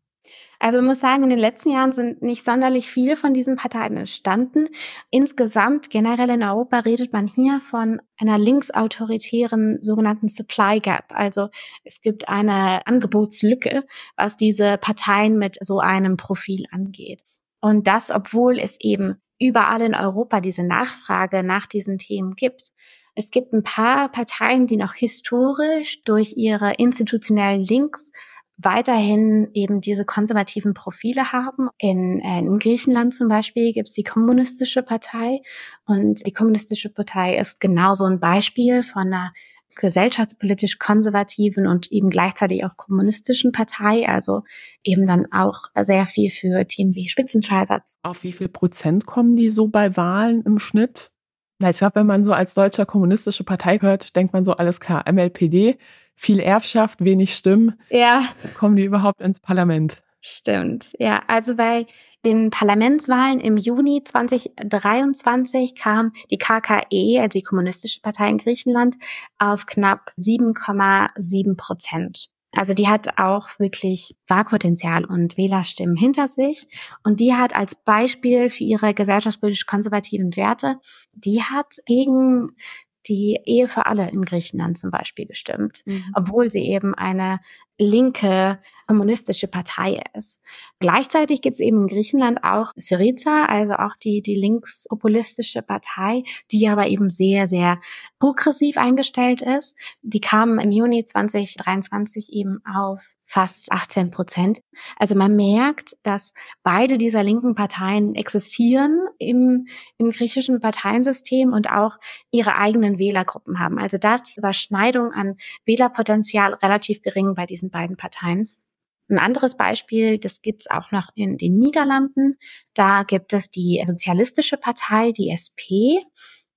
Also man muss sagen, in den letzten Jahren sind nicht sonderlich viele von diesen Parteien entstanden. Insgesamt, generell in Europa, redet man hier von einer linksautoritären sogenannten Supply Gap. Also es gibt eine Angebotslücke, was diese Parteien mit so einem Profil angeht. Und das, obwohl es eben überall in Europa diese Nachfrage nach diesen Themen gibt. Es gibt ein paar Parteien, die noch historisch durch ihre institutionellen Links weiterhin eben diese konservativen Profile haben. In, äh, in Griechenland zum Beispiel gibt es die Kommunistische Partei und die Kommunistische Partei ist genauso ein Beispiel von einer gesellschaftspolitisch konservativen und eben gleichzeitig auch kommunistischen Partei, also eben dann auch sehr viel für Themen wie Spitzenschallsatz. Auf wie viel Prozent kommen die so bei Wahlen im Schnitt? Ich glaube, wenn man so als deutscher kommunistische Partei hört, denkt man so, alles klar, MLPD, viel Erbschaft, wenig Stimmen. Ja. Kommen die überhaupt ins Parlament? Stimmt. Ja, also bei den Parlamentswahlen im Juni 2023 kam die KKE, also die Kommunistische Partei in Griechenland, auf knapp 7,7 Prozent. Also die hat auch wirklich Wahlpotenzial und Wählerstimmen hinter sich. Und die hat als Beispiel für ihre gesellschaftspolitisch konservativen Werte, die hat gegen die Ehe für alle in Griechenland zum Beispiel gestimmt, mhm. obwohl sie eben eine linke kommunistische Partei ist. Gleichzeitig gibt es eben in Griechenland auch Syriza, also auch die, die linkspopulistische Partei, die aber eben sehr, sehr progressiv eingestellt ist. Die kam im Juni 2023 eben auf fast 18 Prozent. Also man merkt, dass beide dieser linken Parteien existieren im, im griechischen Parteiensystem und auch ihre eigenen Wählergruppen haben. Also da ist die Überschneidung an Wählerpotenzial relativ gering bei diesen beiden Parteien. Ein anderes Beispiel, das gibt's auch noch in den Niederlanden. Da gibt es die Sozialistische Partei, die SP.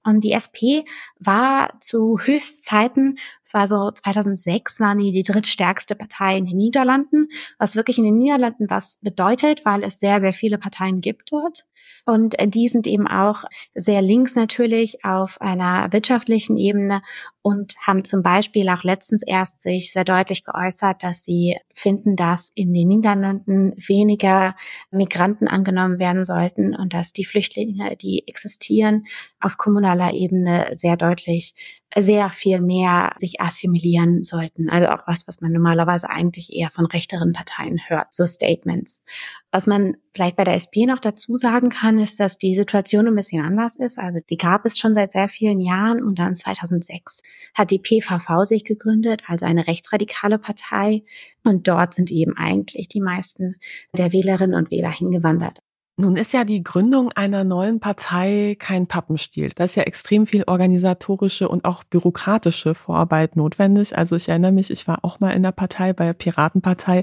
Und die SP war zu Höchstzeiten, es war so 2006, waren die die drittstärkste Partei in den Niederlanden, was wirklich in den Niederlanden was bedeutet, weil es sehr, sehr viele Parteien gibt dort. Und die sind eben auch sehr links natürlich auf einer wirtschaftlichen Ebene und haben zum Beispiel auch letztens erst sich sehr deutlich geäußert, dass sie finden, dass in den Niederlanden weniger Migranten angenommen werden sollten und dass die Flüchtlinge, die existieren, auf kommunaler Ebene sehr deutlich sehr viel mehr sich assimilieren sollten. Also auch was, was man normalerweise eigentlich eher von rechteren Parteien hört, so Statements. Was man vielleicht bei der SP noch dazu sagen kann, ist, dass die Situation ein bisschen anders ist. Also die gab es schon seit sehr vielen Jahren und dann 2006 hat die PVV sich gegründet, also eine rechtsradikale Partei. Und dort sind eben eigentlich die meisten der Wählerinnen und Wähler hingewandert. Nun ist ja die Gründung einer neuen Partei kein Pappenstiel. Da ist ja extrem viel organisatorische und auch bürokratische Vorarbeit notwendig. Also ich erinnere mich, ich war auch mal in der Partei, bei der Piratenpartei.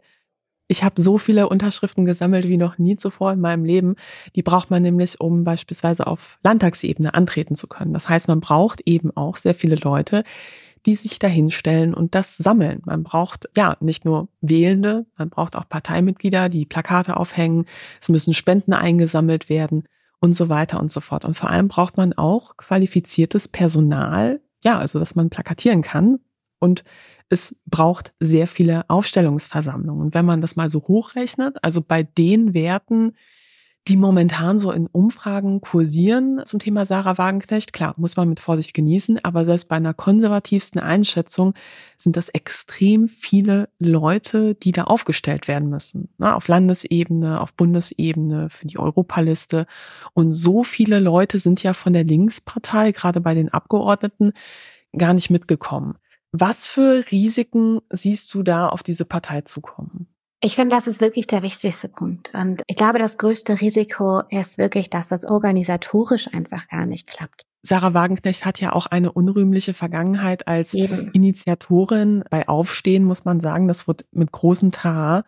Ich habe so viele Unterschriften gesammelt wie noch nie zuvor in meinem Leben. Die braucht man nämlich, um beispielsweise auf Landtagsebene antreten zu können. Das heißt, man braucht eben auch sehr viele Leute, die sich dahinstellen und das sammeln. Man braucht ja nicht nur Wählende, man braucht auch Parteimitglieder, die Plakate aufhängen, es müssen Spenden eingesammelt werden und so weiter und so fort. Und vor allem braucht man auch qualifiziertes Personal, ja, also dass man plakatieren kann und es braucht sehr viele Aufstellungsversammlungen. Wenn man das mal so hochrechnet, also bei den Werten, die momentan so in Umfragen kursieren zum Thema Sarah Wagenknecht. Klar, muss man mit Vorsicht genießen, aber selbst bei einer konservativsten Einschätzung sind das extrem viele Leute, die da aufgestellt werden müssen. Na, auf Landesebene, auf Bundesebene, für die Europaliste. Und so viele Leute sind ja von der Linkspartei, gerade bei den Abgeordneten, gar nicht mitgekommen. Was für Risiken siehst du da auf diese Partei zukommen? Ich finde, das ist wirklich der wichtigste Punkt. Und ich glaube, das größte Risiko ist wirklich, dass das organisatorisch einfach gar nicht klappt. Sarah Wagenknecht hat ja auch eine unrühmliche Vergangenheit als Eben. Initiatorin bei Aufstehen, muss man sagen. Das wird mit großem Tara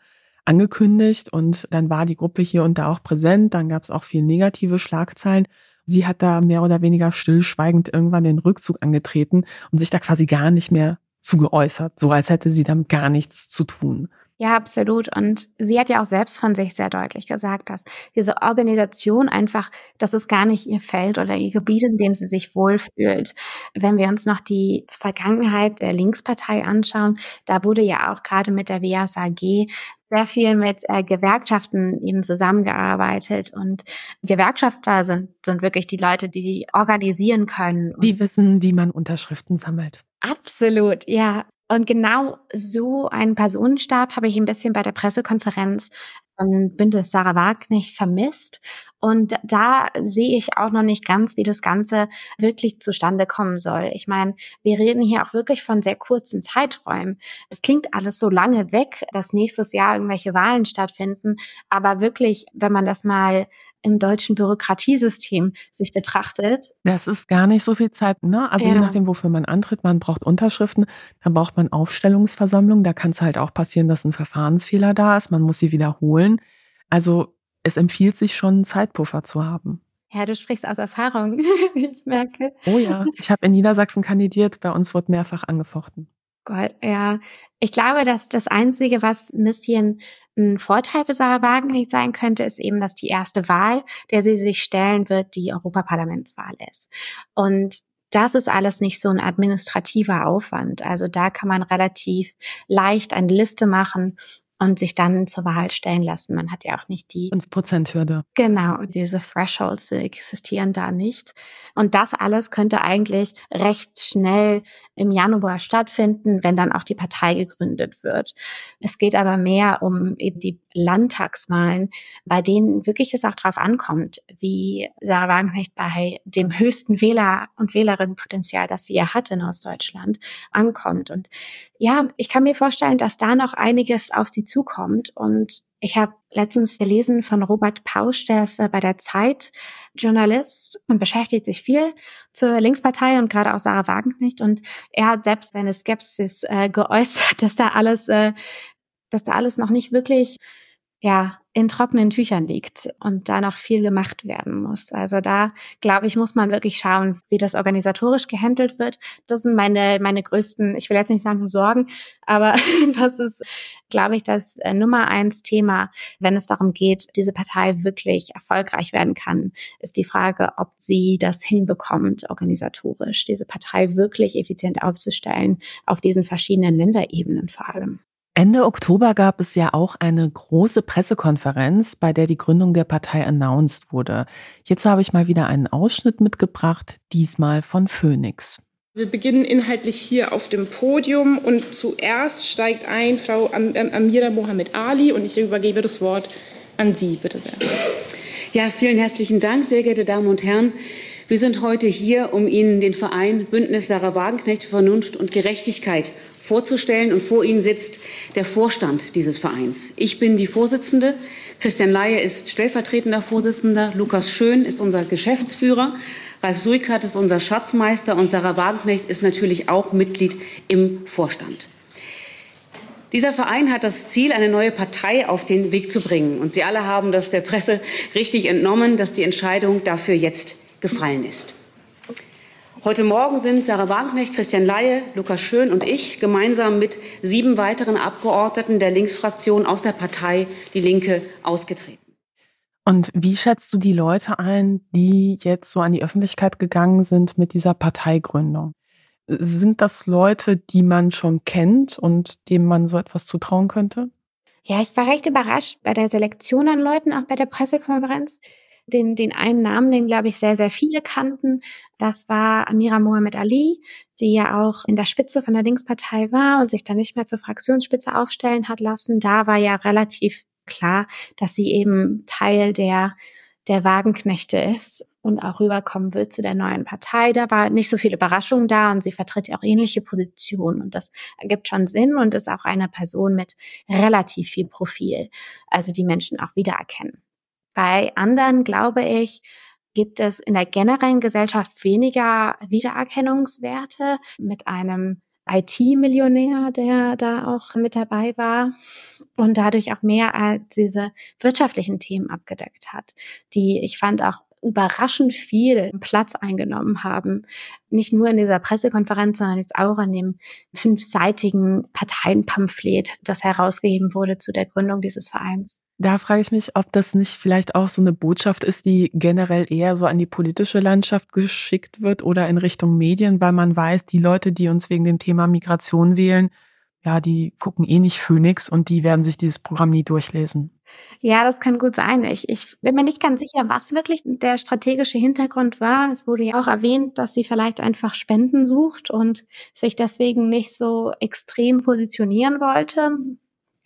angekündigt und dann war die Gruppe hier und da auch präsent. Dann gab es auch viel negative Schlagzeilen. Sie hat da mehr oder weniger stillschweigend irgendwann den Rückzug angetreten und sich da quasi gar nicht mehr zugeäußert, so als hätte sie damit gar nichts zu tun. Ja, absolut. Und sie hat ja auch selbst von sich sehr deutlich gesagt, dass diese Organisation einfach, das ist gar nicht ihr Feld oder ihr Gebiet, in dem sie sich wohlfühlt. Wenn wir uns noch die Vergangenheit der Linkspartei anschauen, da wurde ja auch gerade mit der WSAG sehr viel mit äh, Gewerkschaften eben zusammengearbeitet und Gewerkschafter sind, sind wirklich die Leute, die organisieren können. Die wissen, wie man Unterschriften sammelt. Absolut, ja. Und genau so einen Personenstab habe ich ein bisschen bei der Pressekonferenz von Bündnis Sarah Wagenknecht vermisst. Und da sehe ich auch noch nicht ganz, wie das Ganze wirklich zustande kommen soll. Ich meine, wir reden hier auch wirklich von sehr kurzen Zeiträumen. Es klingt alles so lange weg, dass nächstes Jahr irgendwelche Wahlen stattfinden. Aber wirklich, wenn man das mal im deutschen Bürokratiesystem sich betrachtet. Das ist gar nicht so viel Zeit, ne? Also ja. je nachdem, wofür man antritt, man braucht Unterschriften, dann braucht man Aufstellungsversammlungen, da kann es halt auch passieren, dass ein Verfahrensfehler da ist, man muss sie wiederholen. Also es empfiehlt sich schon, einen Zeitpuffer zu haben. Ja, du sprichst aus Erfahrung, ich merke. Oh ja, ich habe in Niedersachsen kandidiert, bei uns wurde mehrfach angefochten. Gott, ja. Ich glaube, dass das Einzige, was ein bisschen ein Vorteil für Sarah Wagenknecht sein könnte, ist eben, dass die erste Wahl, der sie sich stellen wird, die Europaparlamentswahl ist. Und das ist alles nicht so ein administrativer Aufwand. Also da kann man relativ leicht eine Liste machen und sich dann zur Wahl stellen lassen. Man hat ja auch nicht die 5%-Hürde. Genau, diese Thresholds existieren da nicht. Und das alles könnte eigentlich recht schnell im Januar stattfinden, wenn dann auch die Partei gegründet wird. Es geht aber mehr um eben die Landtagswahlen, bei denen wirklich es auch darauf ankommt, wie Sarah Wagenknecht bei dem höchsten Wähler- und Wählerinnenpotenzial, das sie ja hat in Ostdeutschland, ankommt. Und ja, ich kann mir vorstellen, dass da noch einiges auf sie zukommt. Und ich habe letztens gelesen von Robert Pausch, der ist äh, bei der Zeit Journalist und beschäftigt sich viel zur Linkspartei und gerade auch Sarah Wagenknecht. Und er hat selbst seine Skepsis äh, geäußert, dass da alles, äh, dass da alles noch nicht wirklich ja, in trockenen Tüchern liegt und da noch viel gemacht werden muss. Also da, glaube ich, muss man wirklich schauen, wie das organisatorisch gehandelt wird. Das sind meine, meine größten, ich will jetzt nicht sagen Sorgen, aber das ist, glaube ich, das äh, Nummer eins Thema, wenn es darum geht, diese Partei wirklich erfolgreich werden kann, ist die Frage, ob sie das hinbekommt, organisatorisch, diese Partei wirklich effizient aufzustellen, auf diesen verschiedenen Länderebenen vor allem. Ende Oktober gab es ja auch eine große Pressekonferenz, bei der die Gründung der Partei announced wurde. Hierzu habe ich mal wieder einen Ausschnitt mitgebracht, diesmal von Phoenix. Wir beginnen inhaltlich hier auf dem Podium und zuerst steigt ein Frau Amira Mohamed Ali und ich übergebe das Wort an Sie, bitte sehr. Ja, vielen herzlichen Dank, sehr geehrte Damen und Herren. Wir sind heute hier, um Ihnen den Verein Bündnis Sarah Wagenknecht für Vernunft und Gerechtigkeit vorzustellen. Und vor Ihnen sitzt der Vorstand dieses Vereins. Ich bin die Vorsitzende. Christian Laie ist stellvertretender Vorsitzender. Lukas Schön ist unser Geschäftsführer. Ralf Suikert ist unser Schatzmeister und Sarah Wagenknecht ist natürlich auch Mitglied im Vorstand. Dieser Verein hat das Ziel, eine neue Partei auf den Weg zu bringen. Und Sie alle haben das der Presse richtig entnommen, dass die Entscheidung dafür jetzt gefallen ist. Heute Morgen sind Sarah Wagenknecht, Christian Laie, Lukas Schön und ich gemeinsam mit sieben weiteren Abgeordneten der Linksfraktion aus der Partei Die Linke ausgetreten. Und wie schätzt du die Leute ein, die jetzt so an die Öffentlichkeit gegangen sind mit dieser Parteigründung? Sind das Leute, die man schon kennt und denen man so etwas zutrauen könnte? Ja, ich war recht überrascht bei der Selektion an Leuten, auch bei der Pressekonferenz den, den einen Namen, den, glaube ich, sehr, sehr viele kannten. Das war Amira Mohamed Ali, die ja auch in der Spitze von der Linkspartei war und sich dann nicht mehr zur Fraktionsspitze aufstellen hat lassen. Da war ja relativ klar, dass sie eben Teil der, der Wagenknechte ist und auch rüberkommen wird zu der neuen Partei. Da war nicht so viel Überraschung da und sie vertritt ja auch ähnliche Positionen und das ergibt schon Sinn und ist auch eine Person mit relativ viel Profil, also die Menschen auch wiedererkennen. Bei anderen, glaube ich, gibt es in der generellen Gesellschaft weniger Wiedererkennungswerte mit einem IT-Millionär, der da auch mit dabei war und dadurch auch mehr als diese wirtschaftlichen Themen abgedeckt hat, die ich fand auch überraschend viel Platz eingenommen haben. Nicht nur in dieser Pressekonferenz, sondern jetzt auch in dem fünfseitigen Parteienpamphlet, das herausgegeben wurde zu der Gründung dieses Vereins. Da frage ich mich, ob das nicht vielleicht auch so eine Botschaft ist, die generell eher so an die politische Landschaft geschickt wird oder in Richtung Medien, weil man weiß, die Leute, die uns wegen dem Thema Migration wählen, ja, die gucken eh nicht Phoenix und die werden sich dieses Programm nie durchlesen. Ja, das kann gut sein. Ich, ich bin mir nicht ganz sicher, was wirklich der strategische Hintergrund war. Es wurde ja auch erwähnt, dass sie vielleicht einfach Spenden sucht und sich deswegen nicht so extrem positionieren wollte.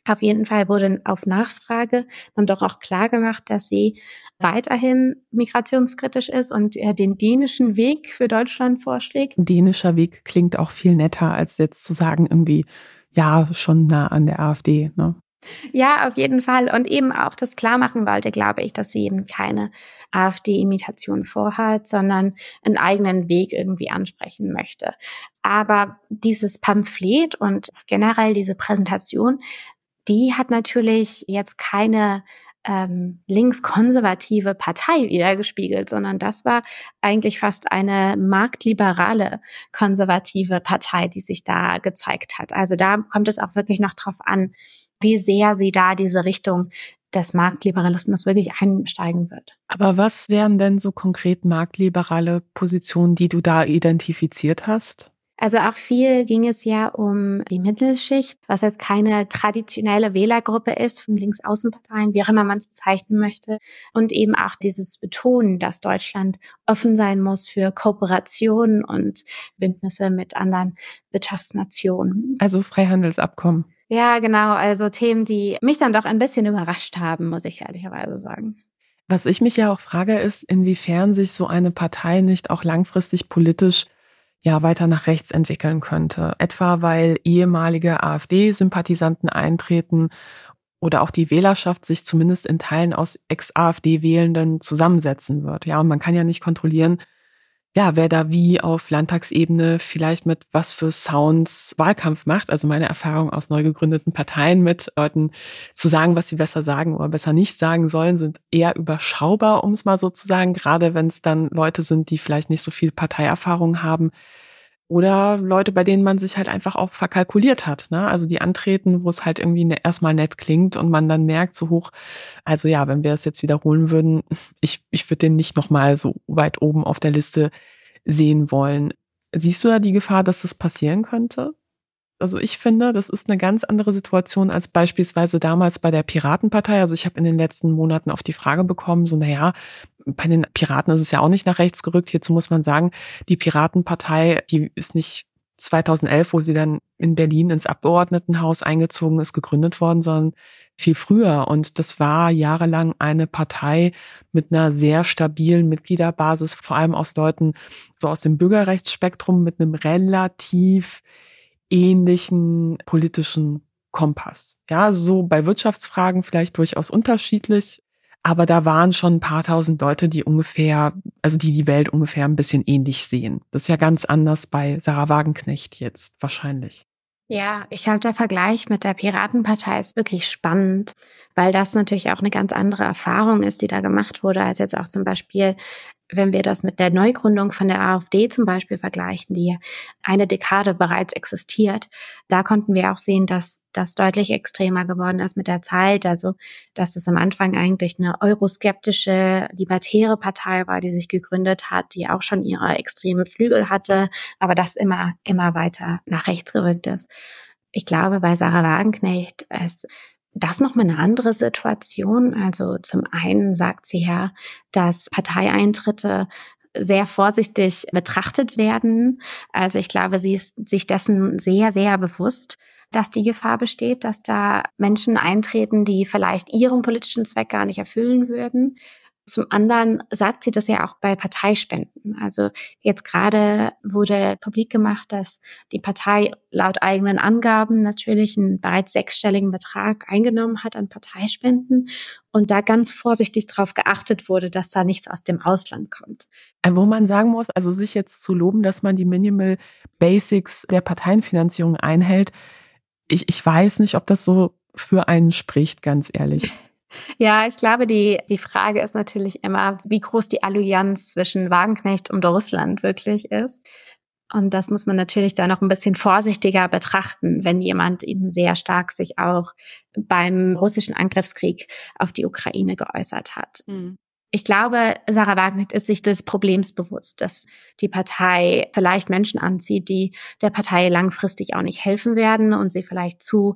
Auf jeden Fall wurde auf Nachfrage dann doch auch klar gemacht, dass sie weiterhin migrationskritisch ist und den dänischen Weg für Deutschland vorschlägt. Dänischer Weg klingt auch viel netter, als jetzt zu sagen, irgendwie, ja, schon nah an der AfD. Ne? Ja, auf jeden Fall. Und eben auch das klarmachen wollte, glaube ich, dass sie eben keine AfD-Imitation vorhat, sondern einen eigenen Weg irgendwie ansprechen möchte. Aber dieses Pamphlet und generell diese Präsentation die hat natürlich jetzt keine ähm, linkskonservative Partei wiedergespiegelt, sondern das war eigentlich fast eine marktliberale konservative Partei, die sich da gezeigt hat. Also da kommt es auch wirklich noch drauf an, wie sehr sie da diese Richtung des Marktliberalismus wirklich einsteigen wird. Aber was wären denn so konkret marktliberale Positionen, die du da identifiziert hast? Also auch viel ging es ja um die Mittelschicht, was jetzt keine traditionelle Wählergruppe ist von Linksaußenparteien, wie auch immer man es bezeichnen möchte. Und eben auch dieses Betonen, dass Deutschland offen sein muss für Kooperationen und Bündnisse mit anderen Wirtschaftsnationen. Also Freihandelsabkommen. Ja, genau. Also Themen, die mich dann doch ein bisschen überrascht haben, muss ich ehrlicherweise sagen. Was ich mich ja auch frage, ist, inwiefern sich so eine Partei nicht auch langfristig politisch ja weiter nach rechts entwickeln könnte. Etwa weil ehemalige AfD-Sympathisanten eintreten oder auch die Wählerschaft sich zumindest in Teilen aus Ex-AfD-Wählenden zusammensetzen wird. Ja, und man kann ja nicht kontrollieren, ja, wer da wie auf Landtagsebene vielleicht mit was für Sounds Wahlkampf macht. Also meine Erfahrung aus neu gegründeten Parteien mit Leuten zu sagen, was sie besser sagen oder besser nicht sagen sollen, sind eher überschaubar, um es mal so zu sagen. Gerade wenn es dann Leute sind, die vielleicht nicht so viel Parteierfahrung haben. Oder Leute, bei denen man sich halt einfach auch verkalkuliert hat. Ne? Also die antreten, wo es halt irgendwie ne, erstmal nett klingt und man dann merkt, so hoch, also ja, wenn wir es jetzt wiederholen würden, ich, ich würde den nicht nochmal so weit oben auf der Liste sehen wollen. Siehst du da die Gefahr, dass das passieren könnte? Also ich finde, das ist eine ganz andere Situation als beispielsweise damals bei der Piratenpartei. Also ich habe in den letzten Monaten auf die Frage bekommen, so naja, bei den Piraten ist es ja auch nicht nach rechts gerückt. Hierzu muss man sagen, die Piratenpartei, die ist nicht 2011, wo sie dann in Berlin ins Abgeordnetenhaus eingezogen ist, gegründet worden, sondern viel früher. Und das war jahrelang eine Partei mit einer sehr stabilen Mitgliederbasis, vor allem aus Leuten so aus dem Bürgerrechtsspektrum mit einem relativ ähnlichen politischen Kompass. Ja, so bei Wirtschaftsfragen vielleicht durchaus unterschiedlich, aber da waren schon ein paar tausend Leute, die ungefähr, also die die Welt ungefähr ein bisschen ähnlich sehen. Das ist ja ganz anders bei Sarah Wagenknecht jetzt wahrscheinlich. Ja, ich glaube, der Vergleich mit der Piratenpartei ist wirklich spannend, weil das natürlich auch eine ganz andere Erfahrung ist, die da gemacht wurde, als jetzt auch zum Beispiel wenn wir das mit der Neugründung von der AfD zum Beispiel vergleichen, die eine Dekade bereits existiert, da konnten wir auch sehen, dass das deutlich extremer geworden ist mit der Zeit. Also, dass es am Anfang eigentlich eine euroskeptische, libertäre Partei war, die sich gegründet hat, die auch schon ihre extremen Flügel hatte, aber das immer, immer weiter nach rechts gerückt ist. Ich glaube, bei Sarah Wagenknecht, es das nochmal eine andere Situation. Also zum einen sagt sie ja, dass Parteieintritte sehr vorsichtig betrachtet werden. Also ich glaube, sie ist sich dessen sehr, sehr bewusst, dass die Gefahr besteht, dass da Menschen eintreten, die vielleicht ihren politischen Zweck gar nicht erfüllen würden. Zum anderen sagt sie das ja auch bei Parteispenden. Also jetzt gerade wurde publik gemacht, dass die Partei laut eigenen Angaben natürlich einen bereits sechsstelligen Betrag eingenommen hat an Parteispenden und da ganz vorsichtig darauf geachtet wurde, dass da nichts aus dem Ausland kommt. Äh, wo man sagen muss, also sich jetzt zu loben, dass man die Minimal Basics der Parteienfinanzierung einhält, ich, ich weiß nicht, ob das so für einen spricht, ganz ehrlich. Ja, ich glaube, die, die Frage ist natürlich immer, wie groß die Allianz zwischen Wagenknecht und Russland wirklich ist. Und das muss man natürlich da noch ein bisschen vorsichtiger betrachten, wenn jemand eben sehr stark sich auch beim russischen Angriffskrieg auf die Ukraine geäußert hat. Mhm. Ich glaube, Sarah Wagenknecht ist sich des Problems bewusst, dass die Partei vielleicht Menschen anzieht, die der Partei langfristig auch nicht helfen werden und sie vielleicht zu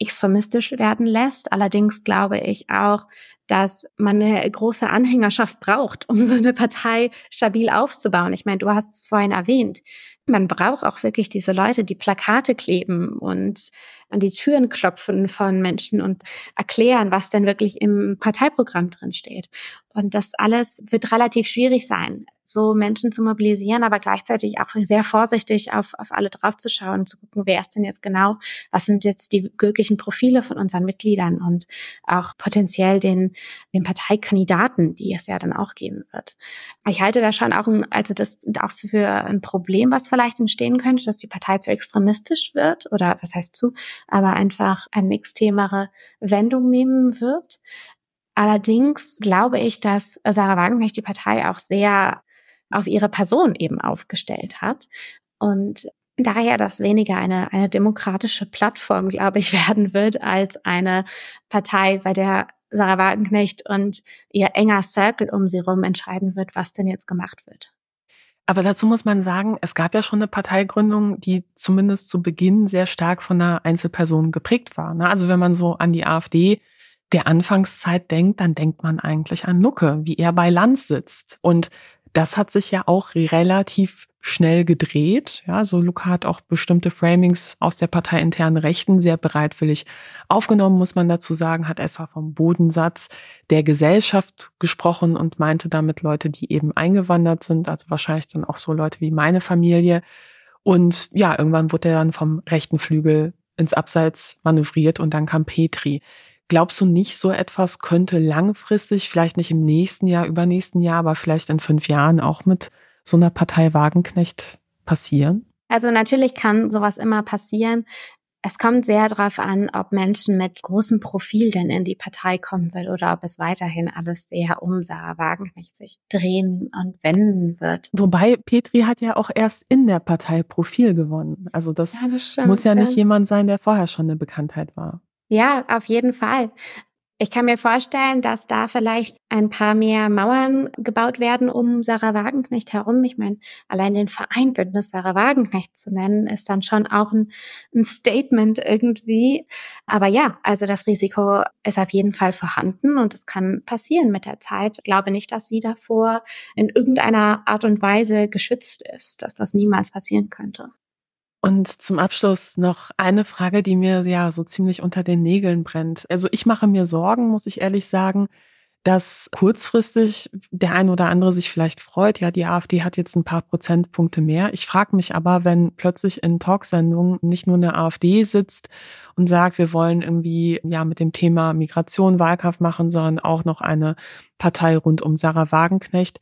extremistisch werden lässt. Allerdings glaube ich auch, dass man eine große Anhängerschaft braucht, um so eine Partei stabil aufzubauen. Ich meine, du hast es vorhin erwähnt. Man braucht auch wirklich diese Leute, die Plakate kleben und an die Türen klopfen von Menschen und erklären, was denn wirklich im Parteiprogramm drin steht. Und das alles wird relativ schwierig sein so Menschen zu mobilisieren, aber gleichzeitig auch sehr vorsichtig auf, auf alle draufzuschauen, zu gucken, wer ist denn jetzt genau, was sind jetzt die glücklichen Profile von unseren Mitgliedern und auch potenziell den, den Parteikandidaten, die es ja dann auch geben wird. Ich halte da schon auch, ein, also das auch für ein Problem, was vielleicht entstehen könnte, dass die Partei zu extremistisch wird oder was heißt zu, aber einfach eine extremere Wendung nehmen wird. Allerdings glaube ich, dass Sarah Wagenknecht die Partei auch sehr auf ihre Person eben aufgestellt hat. Und daher das weniger eine, eine demokratische Plattform, glaube ich, werden wird, als eine Partei, bei der Sarah Wagenknecht und ihr enger Circle um sie rum entscheiden wird, was denn jetzt gemacht wird. Aber dazu muss man sagen, es gab ja schon eine Parteigründung, die zumindest zu Beginn sehr stark von einer Einzelperson geprägt war. Ne? Also wenn man so an die AfD der Anfangszeit denkt, dann denkt man eigentlich an Lucke, wie er bei Lanz sitzt. Und das hat sich ja auch relativ schnell gedreht. Ja, so Luca hat auch bestimmte Framings aus der parteiinternen Rechten sehr bereitwillig aufgenommen, muss man dazu sagen, hat etwa vom Bodensatz der Gesellschaft gesprochen und meinte damit Leute, die eben eingewandert sind, also wahrscheinlich dann auch so Leute wie meine Familie. Und ja, irgendwann wurde er dann vom rechten Flügel ins Abseits manövriert und dann kam Petri. Glaubst du nicht, so etwas könnte langfristig, vielleicht nicht im nächsten Jahr, übernächsten Jahr, aber vielleicht in fünf Jahren auch mit so einer Partei Wagenknecht passieren? Also natürlich kann sowas immer passieren. Es kommt sehr darauf an, ob Menschen mit großem Profil denn in die Partei kommen will oder ob es weiterhin alles sehr um Sarah Wagenknecht sich drehen und wenden wird. Wobei Petri hat ja auch erst in der Partei Profil gewonnen. Also das, ja, das stimmt, muss ja nicht jemand sein, der vorher schon eine Bekanntheit war. Ja, auf jeden Fall. Ich kann mir vorstellen, dass da vielleicht ein paar mehr Mauern gebaut werden um Sarah Wagenknecht herum. Ich meine, allein den Verein Bündnis Sarah Wagenknecht zu nennen, ist dann schon auch ein, ein Statement irgendwie. Aber ja, also das Risiko ist auf jeden Fall vorhanden und es kann passieren mit der Zeit. Ich glaube nicht, dass sie davor in irgendeiner Art und Weise geschützt ist, dass das niemals passieren könnte. Und zum Abschluss noch eine Frage, die mir ja so ziemlich unter den Nägeln brennt. Also ich mache mir Sorgen, muss ich ehrlich sagen, dass kurzfristig der ein oder andere sich vielleicht freut, ja, die AfD hat jetzt ein paar Prozentpunkte mehr. Ich frage mich aber, wenn plötzlich in Talksendungen nicht nur eine AfD sitzt und sagt, wir wollen irgendwie ja mit dem Thema Migration Wahlkampf machen, sondern auch noch eine Partei rund um Sarah Wagenknecht,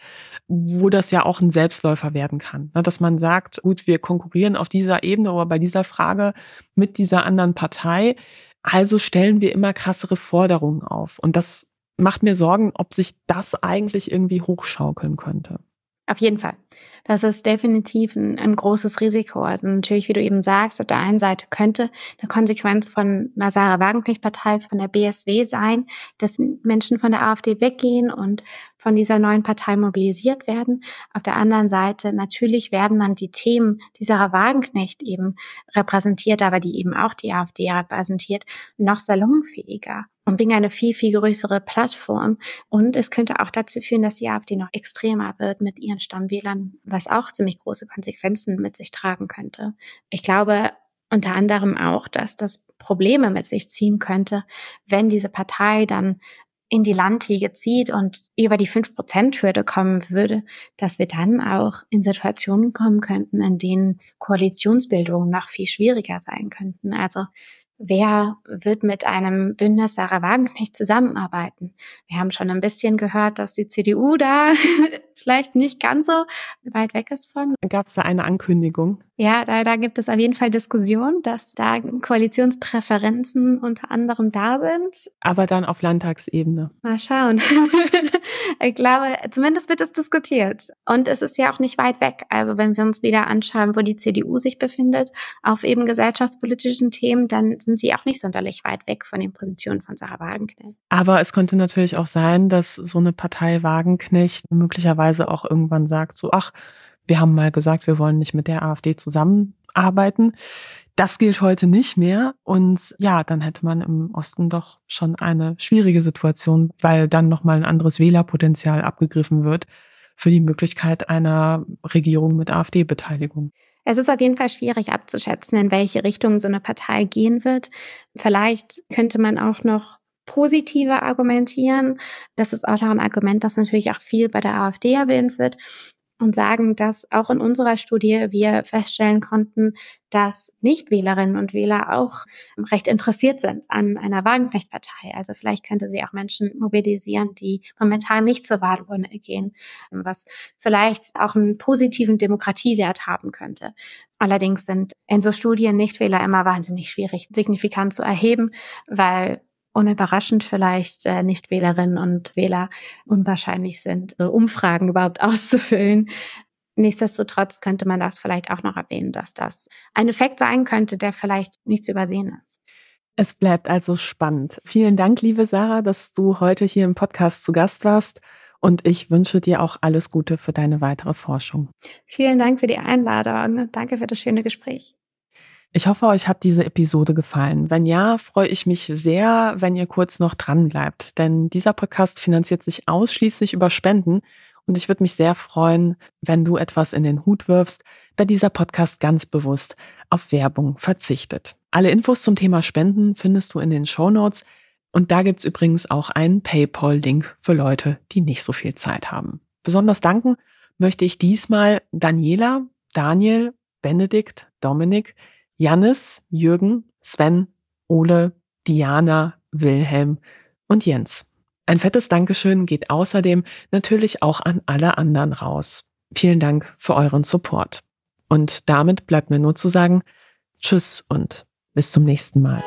wo das ja auch ein Selbstläufer werden kann. Ne, dass man sagt, gut, wir konkurrieren auf dieser Ebene oder bei dieser Frage mit dieser anderen Partei. Also stellen wir immer krassere Forderungen auf. Und das macht mir Sorgen, ob sich das eigentlich irgendwie hochschaukeln könnte. Auf jeden Fall. Das ist definitiv ein, ein, großes Risiko. Also natürlich, wie du eben sagst, auf der einen Seite könnte eine Konsequenz von einer Sarah Wagenknecht-Partei, von der BSW sein, dass Menschen von der AfD weggehen und von dieser neuen Partei mobilisiert werden. Auf der anderen Seite natürlich werden dann die Themen, die Sarah Wagenknecht eben repräsentiert, aber die eben auch die AfD repräsentiert, noch salonfähiger und bringen eine viel, viel größere Plattform. Und es könnte auch dazu führen, dass die AfD noch extremer wird mit ihren Stammwählern, was auch ziemlich große Konsequenzen mit sich tragen könnte. Ich glaube unter anderem auch, dass das Probleme mit sich ziehen könnte, wenn diese Partei dann in die Landliga zieht und über die 5%-Hürde kommen würde, dass wir dann auch in Situationen kommen könnten, in denen Koalitionsbildungen noch viel schwieriger sein könnten. Also Wer wird mit einem Bündnis Sarah Wagenknecht zusammenarbeiten? Wir haben schon ein bisschen gehört, dass die CDU da vielleicht nicht ganz so weit weg ist von. Gab es da eine Ankündigung? Ja, da, da gibt es auf jeden Fall Diskussion, dass da Koalitionspräferenzen unter anderem da sind. Aber dann auf Landtagsebene. Mal schauen. ich glaube, zumindest wird es diskutiert. Und es ist ja auch nicht weit weg. Also wenn wir uns wieder anschauen, wo die CDU sich befindet, auf eben gesellschaftspolitischen Themen, dann sind sie auch nicht sonderlich weit weg von den Positionen von Sarah Wagenknecht. Aber es könnte natürlich auch sein, dass so eine Partei Wagenknecht möglicherweise auch irgendwann sagt, so, ach, wir haben mal gesagt, wir wollen nicht mit der AfD zusammenarbeiten. Das gilt heute nicht mehr. Und ja, dann hätte man im Osten doch schon eine schwierige Situation, weil dann nochmal ein anderes Wählerpotenzial abgegriffen wird für die Möglichkeit einer Regierung mit AfD-Beteiligung. Es ist auf jeden Fall schwierig abzuschätzen, in welche Richtung so eine Partei gehen wird. Vielleicht könnte man auch noch positiver argumentieren. Das ist auch noch ein Argument, das natürlich auch viel bei der AfD erwähnt wird und sagen, dass auch in unserer Studie wir feststellen konnten, dass Nichtwählerinnen und Wähler auch recht interessiert sind an einer Wagenknecht-Partei. Also vielleicht könnte sie auch Menschen mobilisieren, die momentan nicht zur Wahlurne gehen, was vielleicht auch einen positiven Demokratiewert haben könnte. Allerdings sind in so Studien Nichtwähler immer wahnsinnig schwierig, signifikant zu erheben, weil unüberraschend vielleicht äh, nicht Wählerinnen und Wähler unwahrscheinlich sind, Umfragen überhaupt auszufüllen. Nichtsdestotrotz könnte man das vielleicht auch noch erwähnen, dass das ein Effekt sein könnte, der vielleicht nicht zu übersehen ist. Es bleibt also spannend. Vielen Dank, liebe Sarah, dass du heute hier im Podcast zu Gast warst. Und ich wünsche dir auch alles Gute für deine weitere Forschung. Vielen Dank für die Einladung. Danke für das schöne Gespräch. Ich hoffe, euch hat diese Episode gefallen. Wenn ja, freue ich mich sehr, wenn ihr kurz noch dran bleibt, denn dieser Podcast finanziert sich ausschließlich über Spenden und ich würde mich sehr freuen, wenn du etwas in den Hut wirfst, da dieser Podcast ganz bewusst auf Werbung verzichtet. Alle Infos zum Thema Spenden findest du in den Show Notes und da gibt's übrigens auch einen PayPal-Link für Leute, die nicht so viel Zeit haben. Besonders danken möchte ich diesmal Daniela, Daniel, Benedikt, Dominik, Jannis, Jürgen, Sven, Ole, Diana, Wilhelm und Jens. Ein fettes Dankeschön geht außerdem natürlich auch an alle anderen raus. Vielen Dank für euren Support. Und damit bleibt mir nur zu sagen, Tschüss und bis zum nächsten Mal.